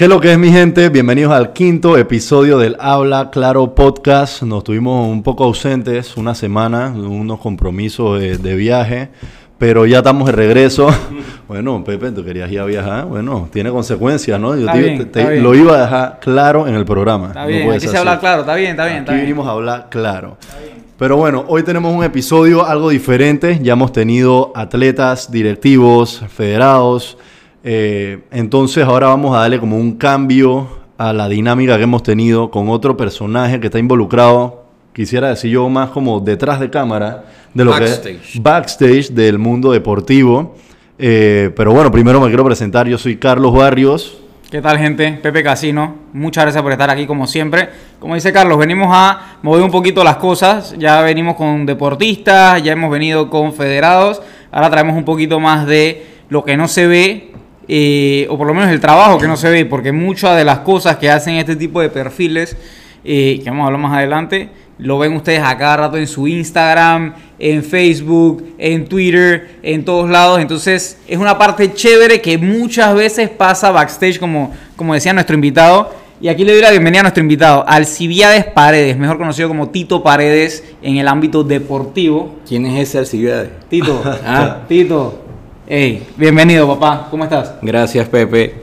¿Qué es lo que es mi gente? Bienvenidos al quinto episodio del Habla Claro Podcast. Nos tuvimos un poco ausentes una semana, unos compromisos de, de viaje, pero ya estamos de regreso. bueno, Pepe, tú querías ir a viajar. Bueno, tiene consecuencias, ¿no? Yo Está te- bien, te- está te- bien. lo iba a dejar claro en el programa. Está No bien, aquí se habla claro, está bien, está bien, está Aquí bien. vinimos a hablar claro. Pero bueno, hoy tenemos un episodio algo diferente. Ya hemos tenido atletas, directivos, federados. Eh, entonces ahora vamos a darle como un cambio a la dinámica que hemos tenido con otro personaje que está involucrado, quisiera decir yo más como detrás de cámara, de lo que Backstage. es backstage del mundo deportivo. Eh, pero bueno, primero me quiero presentar. Yo soy Carlos Barrios. ¿Qué tal, gente? Pepe Casino. Muchas gracias por estar aquí, como siempre. Como dice Carlos, venimos a mover un poquito las cosas. Ya venimos con deportistas, ya hemos venido con federados. Ahora traemos un poquito más de lo que no se ve, eh, o por lo menos el trabajo que no se ve, porque muchas de las cosas que hacen este tipo de perfiles, eh, que vamos a hablar más adelante, lo ven ustedes a cada rato en su Instagram, en Facebook, en Twitter, en todos lados. Entonces es una parte chévere que muchas veces pasa backstage, como, como decía nuestro invitado. Y aquí le doy la bienvenida a nuestro invitado, Alcibiades Paredes, mejor conocido como Tito Paredes en el ámbito deportivo. ¿Quién es ese Alcibiades? Tito, Ah. Tito, hey, bienvenido papá, ¿cómo estás? Gracias, Pepe.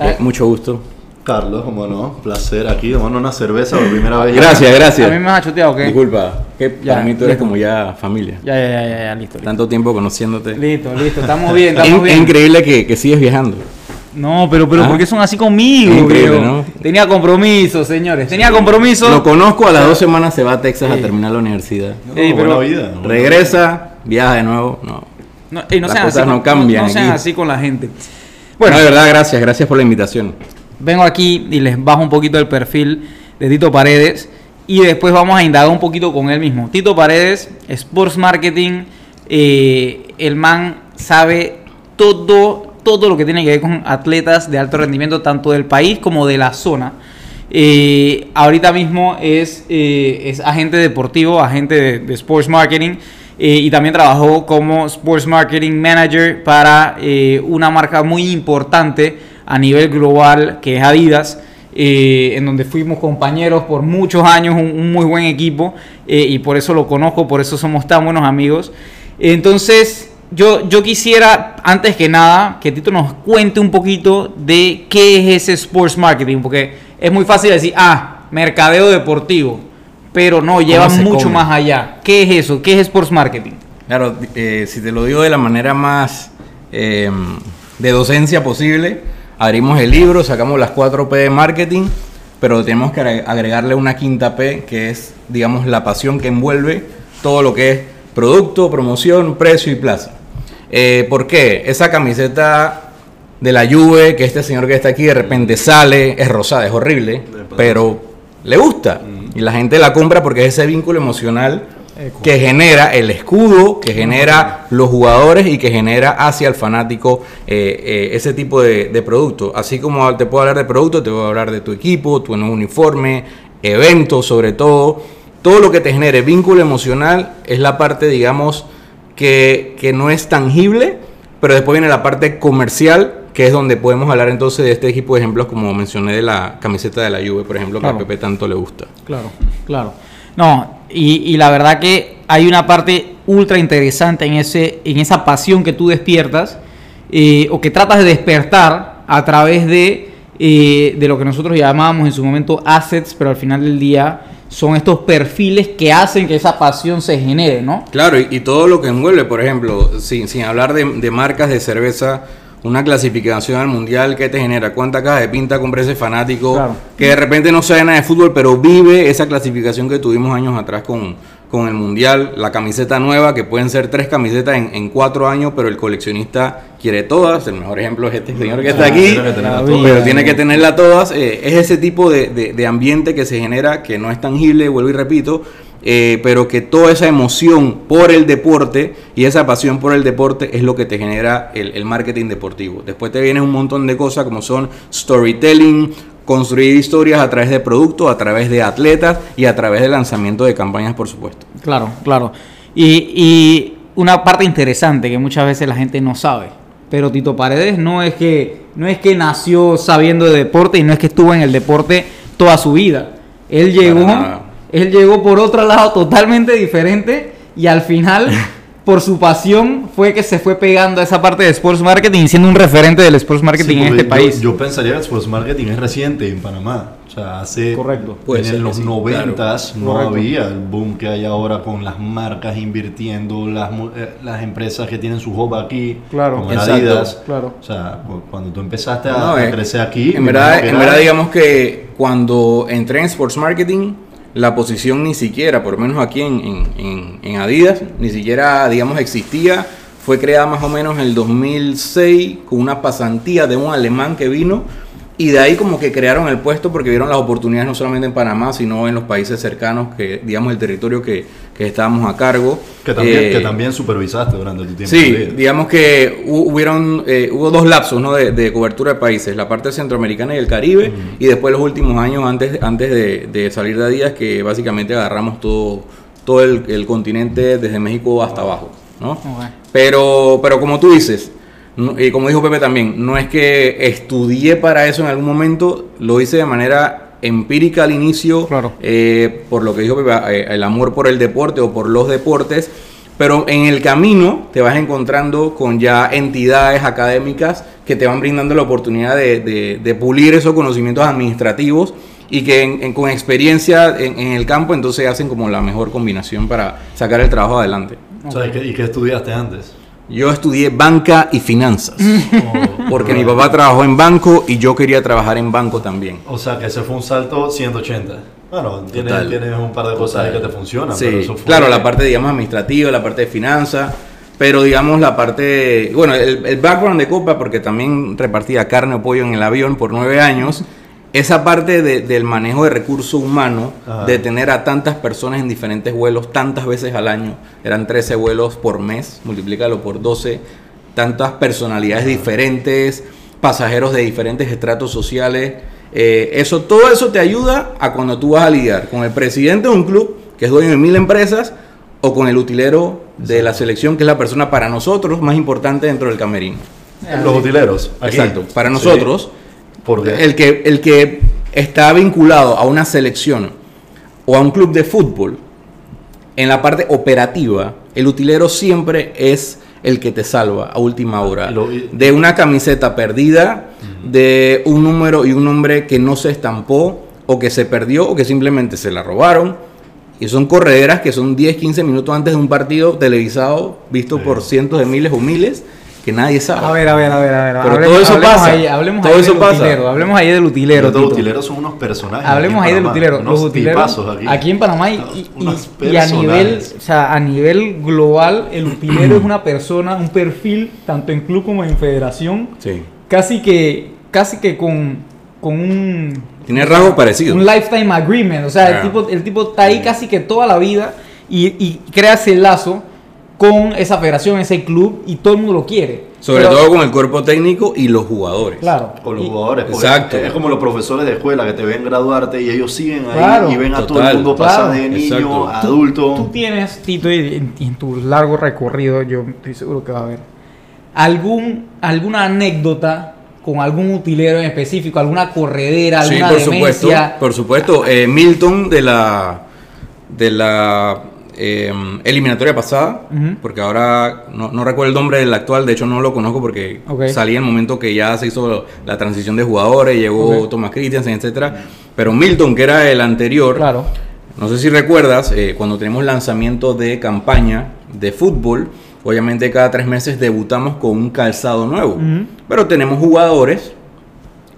Eh, mucho gusto. Carlos, como no, placer aquí, tomando una cerveza por primera vez. Gracias, ¿A mí gracias. me has choteado o qué? Disculpa, que Ya, para mí tú eres listo. como ya familia. Ya, ya, ya, ya, ya, listo, listo. Tanto tiempo conociéndote. Listo, listo, estamos bien, Es, estamos es bien. increíble que, que sigues viajando. No, pero, pero Ah. ¿por qué son así conmigo? ¿no? Tenía compromiso, señores. Tenía compromiso. Lo conozco, a las dos semanas se va a Texas Sí. a terminar la universidad. Ey, buena pero- vida. buena Regresa, viaja de nuevo. No. No, ey, no Las sean cosas así, no cambian No, sean aquí. así con la gente. Bueno, Bueno, de verdad, gracias, gracias por la invitación. vengo aquí y les bajo un poquito el perfil de Tito Paredes y después vamos a indagar un poquito con él mismo. Tito Paredes, Sports Marketing, eh, el man sabe todo, todo lo que tiene que ver con atletas de alto rendimiento, tanto del país como de la zona. Eh, ahorita mismo es, eh, es agente deportivo, agente de, de Sports Marketing. Eh, y también trabajó como Sports Marketing Manager para eh, una marca muy importante a nivel global que es Adidas, eh, en donde fuimos compañeros por muchos años, un, un muy buen equipo, eh, y por eso lo conozco, por eso somos tan buenos amigos. Entonces, yo, yo quisiera, antes que nada, que Tito nos cuente un poquito de qué es ese Sports Marketing, porque es muy fácil decir, ah, mercadeo deportivo, pero no, lleva mucho come? más allá. ¿Qué es eso? ¿Qué es Sports Marketing? Claro, eh, si te lo digo de la manera más eh, de docencia posible, abrimos el libro, sacamos las 4 P de marketing, pero tenemos que agre- agregarle una quinta P, que es, digamos, la pasión que envuelve todo lo que es producto, promoción, precio y plaza. Eh, ¿Por qué? Esa camiseta de la Juve, que este señor que está aquí de repente sale, es rosada, es horrible, pero le gusta. Y la gente la compra porque es ese vínculo emocional que genera el escudo, que genera los jugadores y que genera hacia el fanático eh, eh, ese tipo de, de producto. Así como te puedo hablar de producto, te voy a hablar de tu equipo, tu uniforme, eventos sobre todo. Todo lo que te genere vínculo emocional es la parte, digamos, que, que no es tangible, pero después viene la parte comercial, que es donde podemos hablar entonces de este tipo de ejemplos, como mencioné de la camiseta de la Juve, por ejemplo, que a Pepe tanto le gusta. Claro, claro. No, y, y la verdad que hay una parte ultra interesante en, ese, en esa pasión que tú despiertas eh, o que tratas de despertar a través de, eh, de lo que nosotros llamábamos en su momento assets, pero al final del día son estos perfiles que hacen que esa pasión se genere, ¿no? Claro, y, y todo lo que envuelve, por ejemplo, sin, sin hablar de, de marcas de cerveza, una clasificación al mundial que te genera, cuánta caja de pinta compra ese fanático Claro. que de repente no sabe nada de fútbol, pero vive esa clasificación que tuvimos años atrás con, con el mundial, la camiseta nueva, que pueden ser tres camisetas en, en cuatro años, pero el coleccionista quiere todas. El mejor ejemplo es este señor que está aquí, pero tiene que tenerla todas. Eh, es ese tipo de, de- de ambiente que se genera, que no es tangible, vuelvo y repito, eh, pero que toda esa emoción por el deporte y esa pasión por el deporte es lo que te genera el, el marketing deportivo. Después te viene un montón de cosas como son storytelling, construir historias a través de productos, a través de atletas y a través del lanzamiento de campañas, por supuesto. Claro, claro. Y, y una parte interesante que muchas veces la gente no sabe. Pero Tito Paredes no es que no es que nació sabiendo de deporte y no es que estuvo en el deporte toda su vida. Él llegó. Él llegó por otro lado totalmente diferente y al final, por su pasión, fue que se fue pegando a esa parte de sports marketing y siendo un referente del sports marketing Sí, en este yo- país. Yo, pensaría que el sports marketing es reciente en Panamá. O sea, hace. Correcto. Puede en ser los sí, noventas no Correcto. había el boom que hay ahora con las marcas invirtiendo, las, eh, las empresas que tienen su hub aquí, Claro. como era Exacto. Adidas. Claro. O sea, cu- cuando tú empezaste a, No, a eh, crecer aquí. En verdad, en verdad, digamos que cuando entré en Sports Marketing, la posición ni siquiera, por lo menos aquí en, en- en- Adidas, ni siquiera, digamos, existía. Fue creada más o menos en el 2006 con una pasantía de un alemán que vino y de ahí como que crearon el puesto porque vieron las oportunidades no solamente en Panamá, sino en los países cercanos, que digamos el territorio que, que estábamos a cargo. que, también, Eh, que también supervisaste durante tu tiempo. Sí, digamos que hu- hubieron, eh, hubo dos lapsos ¿no? de, de cobertura de países, la parte centroamericana y el Caribe, y después los últimos años antes, antes de, de salir de Adidas, que básicamente agarramos todo, todo el, el continente desde México hasta abajo. ¿no? Pero, pero como tú dices, no- y como dijo Pepe también, no es que estudié para eso en algún momento, lo hice de manera empírica al inicio, Claro. eh, por lo que dijo Pepe, eh, el amor por el deporte o por los deportes, pero en el camino te vas encontrando con ya entidades académicas que te van brindando la oportunidad de, de- de pulir esos conocimientos administrativos y que en- en- con experiencia en, en el campo entonces hacen como la mejor combinación para sacar el trabajo adelante. O sea, ¿y qué, y qué estudiaste antes? Yo estudié banca y finanzas. Porque mi papá trabajó en banco y yo quería trabajar en banco también. O sea, que ese fue un salto 180. Bueno, tienes, un par de cosas ahí que te funcionan. Sí, pero eso fue- claro, la parte, digamos, administrativa, la parte de finanzas, pero digamos la parte, bueno, el, el background de Copa, porque también repartía carne o pollo en el avión por nueve años, esa parte de- del manejo de recursos humanos, Ajá. de tener a tantas personas en diferentes vuelos, tantas veces al año, eran 13 vuelos por mes, multiplícalo por 12, tantas personalidades diferentes, pasajeros de diferentes estratos sociales. eh, eso, todo eso te ayuda a cuando tú vas a lidiar con el presidente de un club que es dueño de mil empresas o con el utilero de la selección que es la persona para nosotros más importante dentro del camerino. Los utileros. aquí. Exacto. Para Sí. nosotros, El que, el que está vinculado a una selección o a un club de fútbol, en la parte operativa, el utilero siempre es el que te salva a última hora. De una camiseta perdida, de un número y un nombre que no se estampó, o que se perdió, o que simplemente se la robaron. Y son correderas que son 10, 15 minutos antes de un partido televisado, visto Sí. por cientos de miles o miles, que nadie sabe. A ver, a ver, a ver, a ver. Pero hablemos, todo eso hablemos pasa. Ahí, hablemos Todo ahí eso del pasa. utilero. Hablemos ahí del utilero. los utileros son unos personajes. Hablemos ahí del utilero. unos Los utileros aquí. aquí. en Panamá y, y- y- a nivel, o sea, a nivel global, el utilero es una persona, un perfil, tanto en club como en federación, Sí. casi que, casi que con, con un Tiene rasgos parecidos. un lifetime agreement. O sea, el, Ah. tipo, el tipo está ahí casi que toda la vida y, y crea ese lazo con esa federación, ese club y todo el mundo lo quiere. Sobre Pero- todo con el cuerpo técnico y los jugadores. Claro. Con los Y- jugadores. Exacto. Es como los profesores de escuela que te ven graduarte y ellos siguen ahí Claro. y ven a todo el mundo pasar Claro. de niño Exacto. a adulto. Tú tienes, Tito, y en, y en tu largo recorrido, yo estoy seguro que va a haber, algún, alguna anécdota con algún utilero en específico, alguna corredera, Sí, alguna por supuesto. Por supuesto. Eh, Milton de la de la eh, eliminatoria pasada, porque ahora no, no recuerdo el nombre del actual, de hecho no lo conozco porque Ok. salí en el momento que ya se hizo la transición de jugadores, llegó Ok. Thomas Christiansen, etcétera. Pero Milton, que era el anterior, Claro. No sé si recuerdas, eh, cuando tenemos lanzamiento de campaña de fútbol, obviamente cada tres meses debutamos con un calzado nuevo. Pero tenemos jugadores,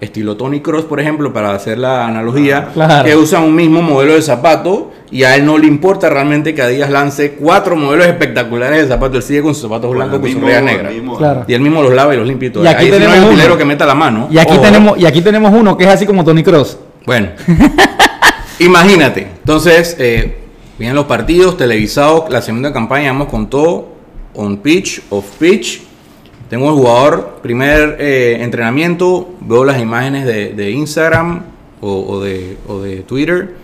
estilo Tony Cross, por ejemplo, para hacer la analogía, Claro. que usan un mismo modelo de zapato y a él no le importa realmente que Adidas lance cuatro modelos espectaculares de zapatos. Él sigue con sus zapatos Con blancos el con su el negra. mismo- Claro. Y él mismo los lava y los limpia y todo. Y aquí Ahí no tenemos hay uno. utilero que meta la mano. Y aquí, tenemos, y aquí tenemos uno que es así como Tony Cross. Bueno, imagínate. Entonces, eh, vienen los partidos televisados, la segunda campaña, vamos con todo, on pitch, off pitch. Tengo el jugador, primer eh, entrenamiento, veo las imágenes de, de Instagram o, o de, o de Twitter,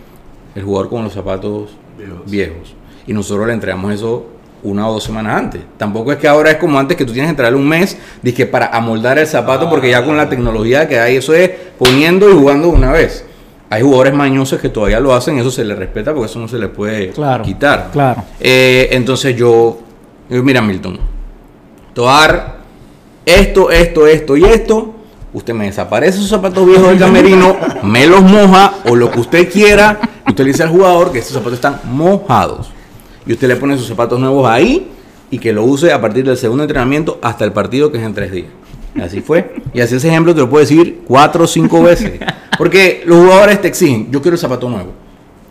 el jugador con los zapatos Viejos. viejos. Y nosotros le entregamos eso una o dos semanas antes. Tampoco es que ahora es como antes que tú tienes que traerle un mes, dije para amoldar el zapato, porque ya con la tecnología que hay, eso es poniendo y jugando una vez. Hay jugadores mañosos que todavía lo hacen, eso se les respeta porque eso no se les puede Claro, quitar. claro. Eh, entonces yo, yo, mira Milton, te voy a dar esto, esto, esto y esto. Usted me desaparece esos zapatos viejos del camerino, me los moja o lo que usted quiera. Y usted le dice al jugador que estos zapatos están mojados. Y usted le pone sus zapatos nuevos ahí y que lo use a partir del segundo entrenamiento hasta el partido que es en tres días. Así fue. Y así ese ejemplo te lo puedo decir cuatro o cinco veces. Porque los jugadores te exigen, yo quiero el zapato nuevo.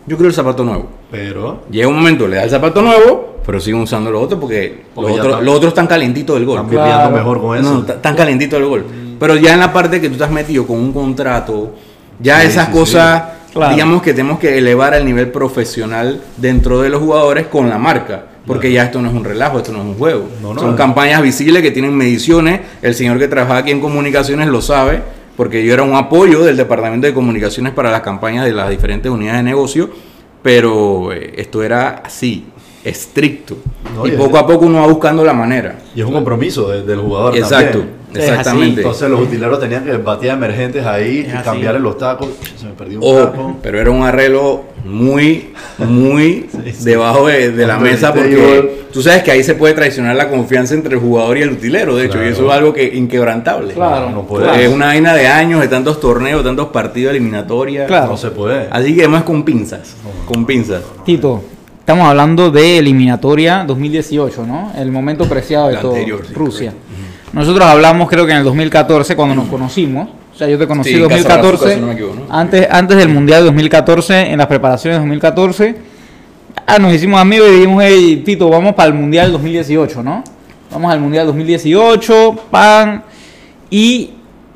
Yo quiero el zapato nuevo. Pero. Llega un momento, le da el zapato nuevo, pero siguen usando los otros porque, Porque los, otros, están- los otros están calentitos del gol. Están Claro. viviendo mejor con eso. No, t- tan calentito del gol. Pero ya en la parte que tú estás metido con un contrato, ya Sí, esas sí, cosas, Claro. digamos que tenemos que elevar el nivel profesional dentro de los jugadores con la marca. Porque ya esto no es un relajo, esto no es un juego. No, no, Son campañas visibles que tienen mediciones. El señor que trabaja aquí en comunicaciones lo sabe, porque yo era un apoyo del departamento de comunicaciones para las campañas de las diferentes unidades de negocio. Pero eh, esto era así, estricto. No, y y es- poco a poco uno va buscando la manera. Y es un compromiso de- del jugador. Exacto, también. Exactamente. Entonces los utileros tenían que batir emergentes ahí Es y cambiarle los tacos. Se me perdió un Oh, taco. pero era un arreglo muy, muy Sí, sí. debajo de, de la mesa porque tú sabes que ahí se puede traicionar la confianza entre el jugador y el utilero, de hecho, Claro. y eso es algo que inquebrantable. Claro. No puede. Es una vaina de años, de tantos torneos, de tantos partidos eliminatorias. Claro. No se puede. Así que además con pinzas, con pinzas. Tito, estamos hablando de eliminatoria 2018, ¿no? El momento preciado de La todo, anterior, sí, Rusia. correcto. Nosotros hablamos creo que en el 2014 cuando nos conocimos. O sea, yo te conocí Sí, en Casa 2014, Brazuca, si no me equivoco, ¿no? antes, antes del Mundial 2014, en las preparaciones de 2014. Ah, nos hicimos amigos y dijimos, hey, Tito, vamos para el Mundial 2018, ¿no? Vamos al Mundial 2018, pan. Y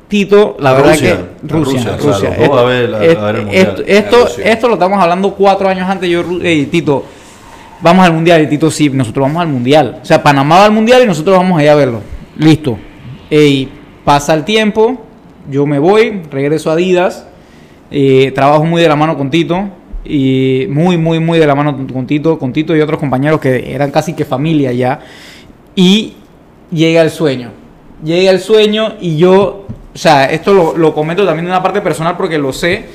Tito, la verdad Rusia, que Rusia, Rusia, Rusia. o sea, los dos a ver- a ver el Mundial. esto, esto, esto lo estamos hablando cuatro años antes. Yo, hey, Tito, vamos al mundial. Y Tito, sí, nosotros vamos al mundial. O sea, Panamá va al mundial y nosotros vamos allá a verlo. Listo. Ey, pasa el tiempo, yo me voy, regreso a Adidas. eh, trabajo muy de la mano con Tito. Y muy, muy, muy de la mano con Tito, con Tito y otros compañeros que eran casi que familia ya. Y llega el sueño. Llega el sueño y yo, o sea, esto lo, lo comento también de una parte personal porque lo sé.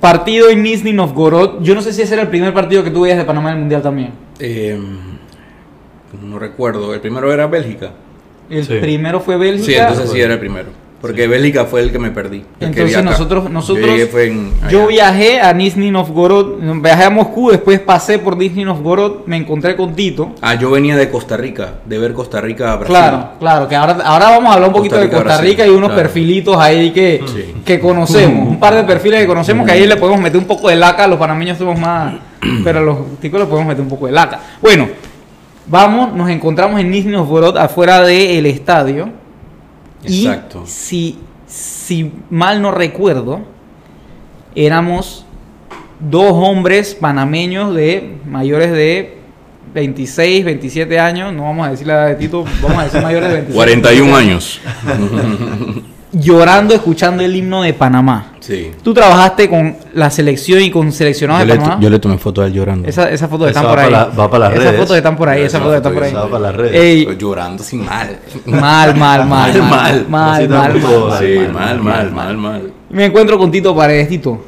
Partido en Nizhny Novgorod. Yo no sé si ese era el primer partido que tú veías de Panamá en el Mundial también. Eh, no recuerdo, el primero era Bélgica. El Sí. primero fue Bélgica. Sí, entonces sí era el primero. Porque Bélgica fue el que me perdí. Entonces nosotros, nosotros, Yo en- viajé a Nizhny Novgorod, viajé a Moscú, después pasé por Nizhny Novgorod, me encontré con Tito. Ah, yo venía de Costa Rica, de ver Costa Rica a Brasil. Claro, claro, que ahora, ahora vamos a hablar un poquito Costa de Rica, Costa Brasil, Rica y unos claro. perfilitos ahí que, Sí. que conocemos, un par de perfiles que conocemos que ahí le podemos meter un poco de laca, los panameños somos más, pero a los ticos le podemos meter un poco de laca. Bueno, vamos, nos encontramos en Nizhny Novgorod afuera del estadio y Exacto. si, si mal no recuerdo, éramos dos hombres panameños de mayores de 26, 27 años, no vamos a decir la edad de Tito, vamos a decir mayores de 26. 41 años. Llorando escuchando el himno de Panamá. Sí. Tú trabajaste con la selección y con seleccionados Yo de Panamá. yo le tomé foto a él llorando. Esa, esas fotos Esa están por ahí. la- va para las Esas redes. fotos están por ahí, Esa esas es fotos están por ahí. va para las redes. Ey, Llorando sin mal. mal, mal, mal, mal, Mal, mal, mal, mal. Sí, mal, mal, mal. Me encuentro con Tito Paredes, Tito.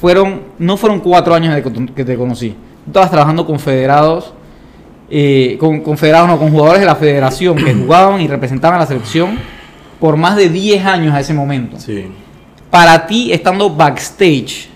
Fueron, no fueron cuatro años de que que te conocí. Tú estabas trabajando con federados, eh, con, con federados, no, con jugadores de la federación que jugaban y representaban a la selección por más de 10 años a ese momento. Sí. Para ti, estando backstage,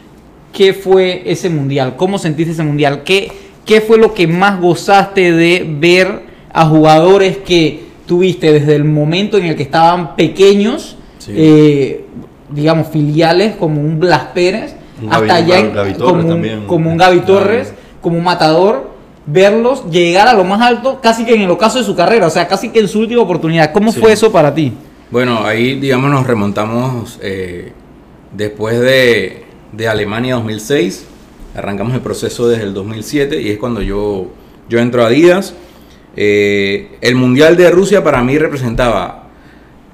¿qué fue ese mundial? ¿Cómo sentiste ese mundial? ¿Qué, qué fue lo que más gozaste de ver a jugadores que tuviste desde el momento en el que estaban pequeños, Sí. eh, digamos, filiales como un Blas Pérez, Un hasta Gaby- allá Gaby como, un, como un Gaby Torres, como un matador? Verlos llegar a lo más alto, casi que en el ocaso de su carrera, o sea, casi que en su última oportunidad. ¿Cómo Sí. fue eso para ti? Bueno, ahí, digamos, nos remontamos eh, después de, de Alemania 2006. Arrancamos el proceso desde el 2007 y es cuando yo, yo entro a Adidas. Eh, el Mundial de Rusia para mí representaba,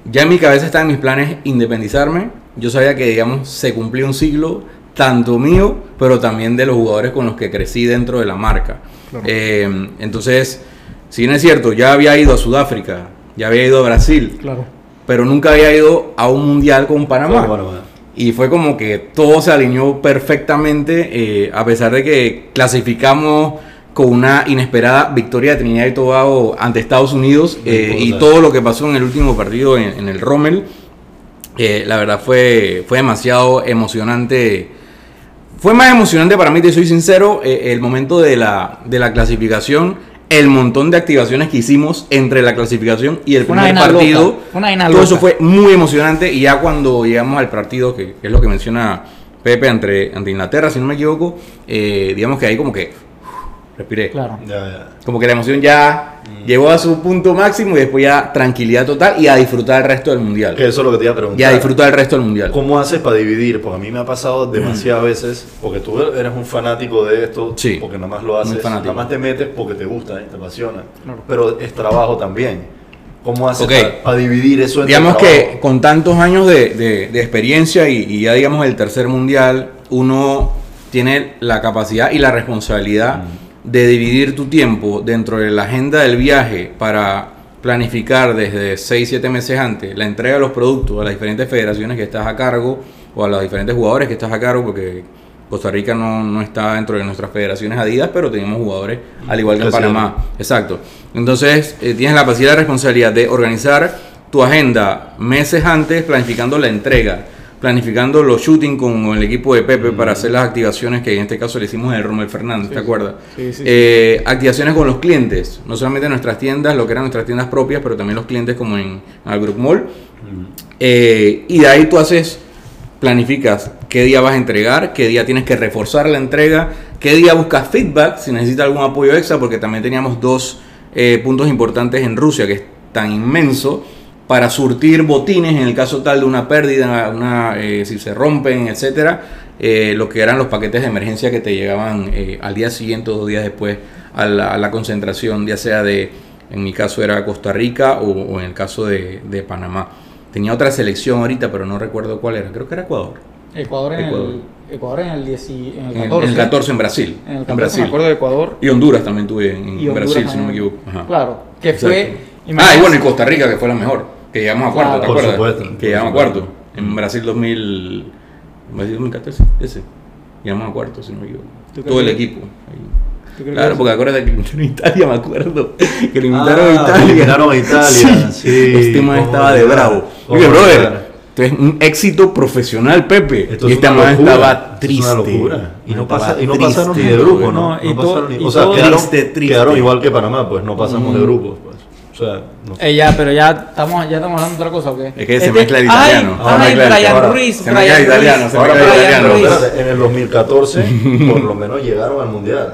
ya en mi cabeza estaban mis planes independizarme. Yo sabía que, digamos, se cumplía un siglo tanto mío, pero también de los jugadores con los que crecí dentro de la marca. Eh, entonces, si bien es cierto, ya había ido a Sudáfrica, ya había ido a Brasil, Claro. Pero nunca había ido a un mundial con Panamá. Con Panamá. Y fue como que todo se alineó perfectamente, eh, a pesar de que clasificamos con una inesperada victoria de Trinidad y Tobago ante Estados Unidos eh, y todo lo que pasó en el último partido en, en el Rommel, eh, la verdad fue, fue demasiado emocionante. Fue más emocionante para mí, te soy sincero, eh, el momento de la, de la clasificación, el montón de activaciones que hicimos entre la clasificación y el una primer partido. loca, una Todo eso fue muy emocionante y ya cuando llegamos al partido, que, que es lo que menciona Pepe ante, ante Inglaterra, si no me equivoco, eh, digamos que ahí como que respiré. Claro. Ya, ya. Como que la emoción ya llegó a su punto máximo y después ya tranquilidad total y a disfrutar el resto del mundial. Que eso es lo que te iba a preguntar. Y a disfrutar el resto del mundial. ¿Cómo haces para dividir? Porque a mí me ha pasado demasiadas veces, porque tú eres un fanático de esto, Sí, porque nada más lo haces, nada más te metes porque te gusta, y te apasiona, Claro. pero es trabajo también. ¿Cómo haces para, para dividir eso entre Digamos que con tantos años de, de- de experiencia y, y ya digamos el tercer mundial, uno tiene la capacidad y la responsabilidad de dividir tu tiempo dentro de la agenda del viaje para planificar desde 6, 7 meses antes la entrega de los productos a las diferentes federaciones que estás a cargo o a los diferentes jugadores que estás a cargo porque Costa Rica no, no está dentro de nuestras federaciones adidas, pero tenemos jugadores al igual que en. Panamá. Exacto. Entonces, eh, tienes la capacidad de responsabilidad de organizar tu agenda meses antes, planificando la entrega, planificando los shooting con el equipo de Pepe para hacer las activaciones que en este caso le hicimos en el Romel Fernández, ¿te acuerdas? Sí, sí, Eh, activaciones con los clientes, no solamente nuestras tiendas, lo que eran nuestras tiendas propias, pero también los clientes como en el Group Mall. Eh, y de ahí tú haces, planificas qué día vas a entregar, qué día tienes que reforzar la entrega, qué día buscas feedback, si necesitas algún apoyo extra, porque también teníamos dos eh, puntos importantes en Rusia, que es tan inmenso, para surtir botines en el caso tal de una pérdida, una, eh, si se rompen, etcétera, eh, lo que eran los paquetes de emergencia que te llegaban eh, al día siguiente o dos días después a la, a la concentración, ya sea de, en mi caso era Costa Rica o, o en el caso de, de Panamá. Tenía otra selección ahorita, pero no recuerdo cuál era. Creo que era Ecuador. Ecuador en Ecuador. el Ecuador en el 10 y- en el En el- 14. En el 14 en Brasil. En el en 14 Brasil. me acuerdo de Ecuador Y Honduras también tuve en, en Brasil, si no me equivoco. Ajá. Claro, que Exacto. fue Ah, y bueno, y Costa Rica, que fue la mejor. Que llegamos a cuarto, Claro. ¿te Por acuerdas? supuesto, que por llegamos a supuesto. cuarto. En Brasil 2000, Brasil 2014, ese. Llegamos a cuarto, si no me equivoco. ¿Tú Todo el equipo. ahí. ¿Tú crees Claro, que- porque acuérdate que eliminaron a Italia, me acuerdo. Que eliminaron Ah, a Italia. eliminaron a Italia, sí, Este man estaba de bravo. Oye, brother, es un éxito profesional, Pepe. Esto y es este man locura, estaba esto es triste. una locura. Y no, pasa, y no triste, pasaron ni de grupo, ¿no? No, y No todo- pasaron ni- y o sea, todo quedaron, triste, triste. quedaron igual que Panamá, pues no pasamos de grupos, pues. O sea, no Eh, ya, pero ya estamos, ya estamos hablando de otra cosa, ¿o qué? Es que se Este- mezcla el ay, italiano. Ahora Ay, mezcla el- Brian ahora- Ruiz. se Brian mezcla el Ruiz. italiano, se Ahora, mezcla el Brian italiano. Espérate, en el 2014 por lo menos llegaron al mundial.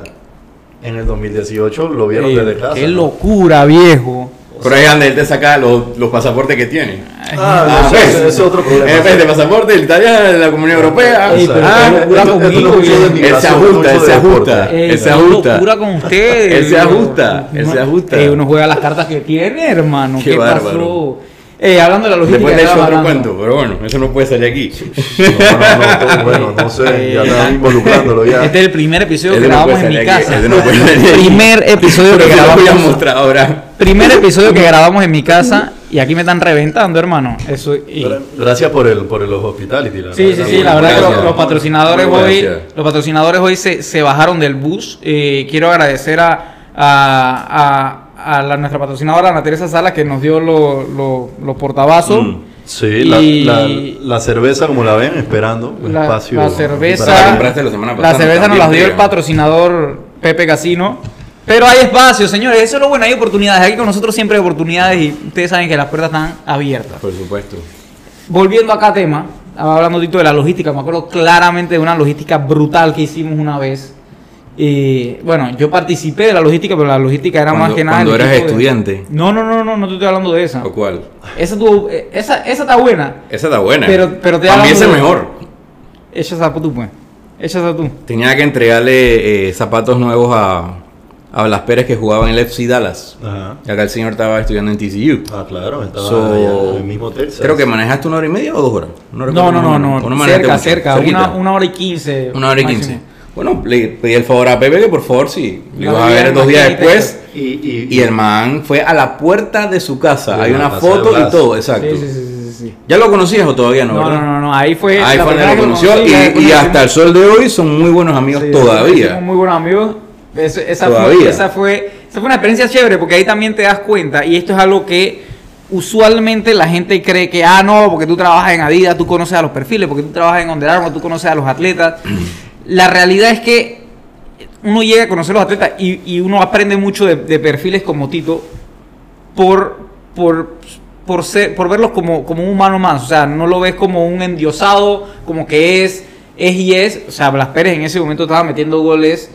En el 2018 lo vieron Ey, desde casa. Qué ¿no? locura, viejo. Pero ahí donde él te saca los, los pasaportes que tiene. Ah, Ah, no, ese es otro problema. En vez de pasaporte, el italiano de la Comunidad Europea. Ey, pero Ah, conmigo, de. Él se ajusta, él de se deporte. ajusta. Él se ajusta. locura con ustedes. Él se ajusta, él se ajusta. Ey, uno juega las cartas que tiene, hermano. Qué ¿Qué, bárbaro. pasó? Ey, hablando de la logística. Después le he hecho estaba otro cuento, pero bueno, eso no puede salir aquí. No, no, no, bueno, no sé, ya están involucrándolo ya. Este es el primer episodio que grabamos en mi casa. aquí. primer episodio que Pero que lo voy a grabamos. mostrar ahora. Primer episodio que grabamos en mi casa y aquí me están reventando, hermano. Eso y- Gra- Gracias por el por los hospitality. la Sí, sí, verdad. sí, la verdad que los, los patrocinadores Muy hoy, gracias. los patrocinadores hoy se, se bajaron del bus. Eh, quiero agradecer a, a, a, a la- nuestra patrocinadora Ana Teresa Salas que nos dio los lo, los portavasos. Mm, Sí, la, Y- la, la cerveza, como la ven, esperando un La, espacio. la cerveza, la semana la pasada, cerveza nos la dio el patrocinador Pepe Casino. Pero hay espacio, señores. Eso es lo bueno. Hay oportunidades. Aquí con nosotros siempre hay oportunidades y ustedes saben que las puertas están abiertas. Por supuesto. Volviendo acá a tema, hablando Tito de la logística, me acuerdo claramente de una logística brutal que hicimos una vez. Y bueno, yo participé de la logística, pero la logística era Cuando- más que nada. cuando eras de- estudiante. No, no, no, no, no te estoy hablando de esa. ¿O cuál? Esa, tuvo- eh, esa, esa está buena. Esa está buena. Pero- pero te esa es de- mejor. Esa tú, pues. Esa tú. Tenía que entregarle eh, zapatos nuevos a, a Blas Pérez que jugaba en el FC Dallas. Ajá. Y acá el señor estaba estudiando en TCU. Ah, claro, estaba So, allá en el mismo Texas. Creo que manejaste una hora y media o dos horas. No, no, no, no. menos. O manejaste cerca, mucho. cerca. Una, una hora y quince. Una hora y quince. Bueno, le pedí el favor a Pepe que por favor si lo No, ibas a ver dos días después. Y, y, Y el man fue a la puerta de su casa. Hay una foto y todo, exacto. Sí, sí, sí, sí, sí. ¿Ya lo conocías o todavía no? No, no, verdad? no, no, ahí fue. Ahí la fue donde primera lo conoció conocí, y, hasta el sol de hoy son muy buenos amigos Sí, todavía. Somos muy buenos amigos. Es- esa. Fue, esa, fue, esa fue una experiencia chévere porque ahí también te das cuenta, y esto es algo que usualmente la gente cree que, ah, no, porque tú trabajas en Adidas, tú conoces a los perfiles, porque tú trabajas en Under Armour, tú conoces a los atletas. la realidad es que uno llega a conocer a los atletas y, y uno aprende mucho de, de perfiles como Tito por, por, por, ser, por verlos como, como un humano más. O sea, no lo ves como un endiosado, como que es, es y es. O sea, Blas Pérez en ese momento estaba metiendo goles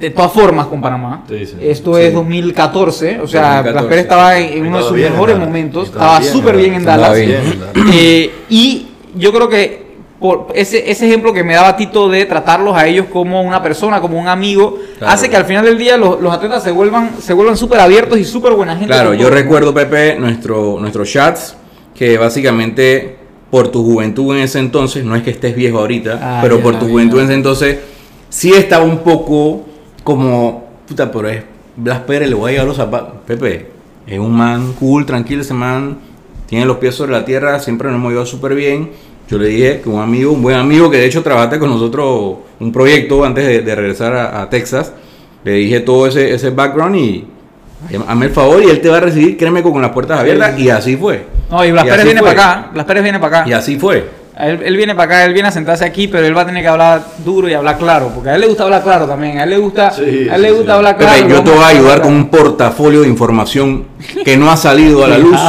de todas formas con Panamá. Sí, sí. Esto Sí. es 2014. O sea, 2014, Blas Pérez estaba en, uno de sus mejores momentos. Estaba súper bien en Dallas. Bien. Eh, y yo creo que por ese, ese ejemplo que me daba Tito de tratarlos a ellos como una persona, como un amigo, Claro. hace que al final del día los, los atletas se vuelvan se vuelvan súper abiertos y súper buena gente. Claro, yo todo. recuerdo, Pepe, nuestro, nuestros chats, que básicamente por tu juventud en ese entonces, no es que estés viejo ahorita, Ah, pero por tu juventud en ese entonces, sí estaba un poco como, puta, pero es Blas Pérez, le voy a llevar los zapatos. Pepe, es un man cool, tranquilo, ese man tiene los pies sobre la tierra, siempre nos hemos llevado súper bien. Yo le dije que un amigo, un buen amigo que de hecho trabajaste con nosotros un proyecto antes de, de regresar a, a Texas, le dije todo ese, ese background y hazme el favor y él te va a recibir, créeme, con las puertas abiertas y así fue. No, y Blas Y Pérez viene fue. para acá. Blas Pérez viene para acá. Y así fue. Él, él viene para acá, él viene a sentarse aquí, pero él va a tener que hablar duro y hablar claro, porque a él le gusta hablar claro también. A él le gusta, Sí, a él le gusta sí. hablar Pepe, claro. yo te voy a ayudar con un portafolio de información que no ha salido a la luz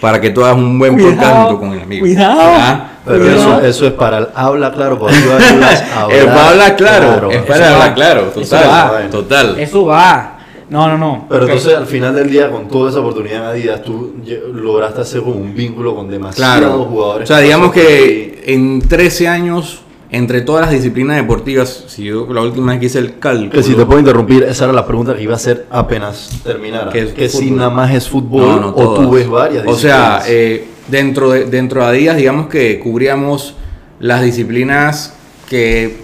para que tú hagas un buen podcast con el amigo. cuidado. ¿Ah? Pero Cuidado. eso, eso es para el habla claro, cuando tú a hablar Es para hablar claro, es Eso para hablar claro, Eso total, va. total. Eso va. No, no, no. Pero entonces al final del día, con toda esa oportunidad en Adidas, tú lograste hacer como un vínculo con demasiados Claro. jugadores. O sea, digamos que en 13 años, entre todas las disciplinas deportivas, si yo la última vez que hice el cálculo. Que si te puedo interrumpir, esa era la pregunta que iba a hacer apenas terminara. Que si nada más es fútbol No, no o tú ves varias O sea, disciplinas. eh, dentro, de, dentro de Adidas, digamos que cubríamos las disciplinas que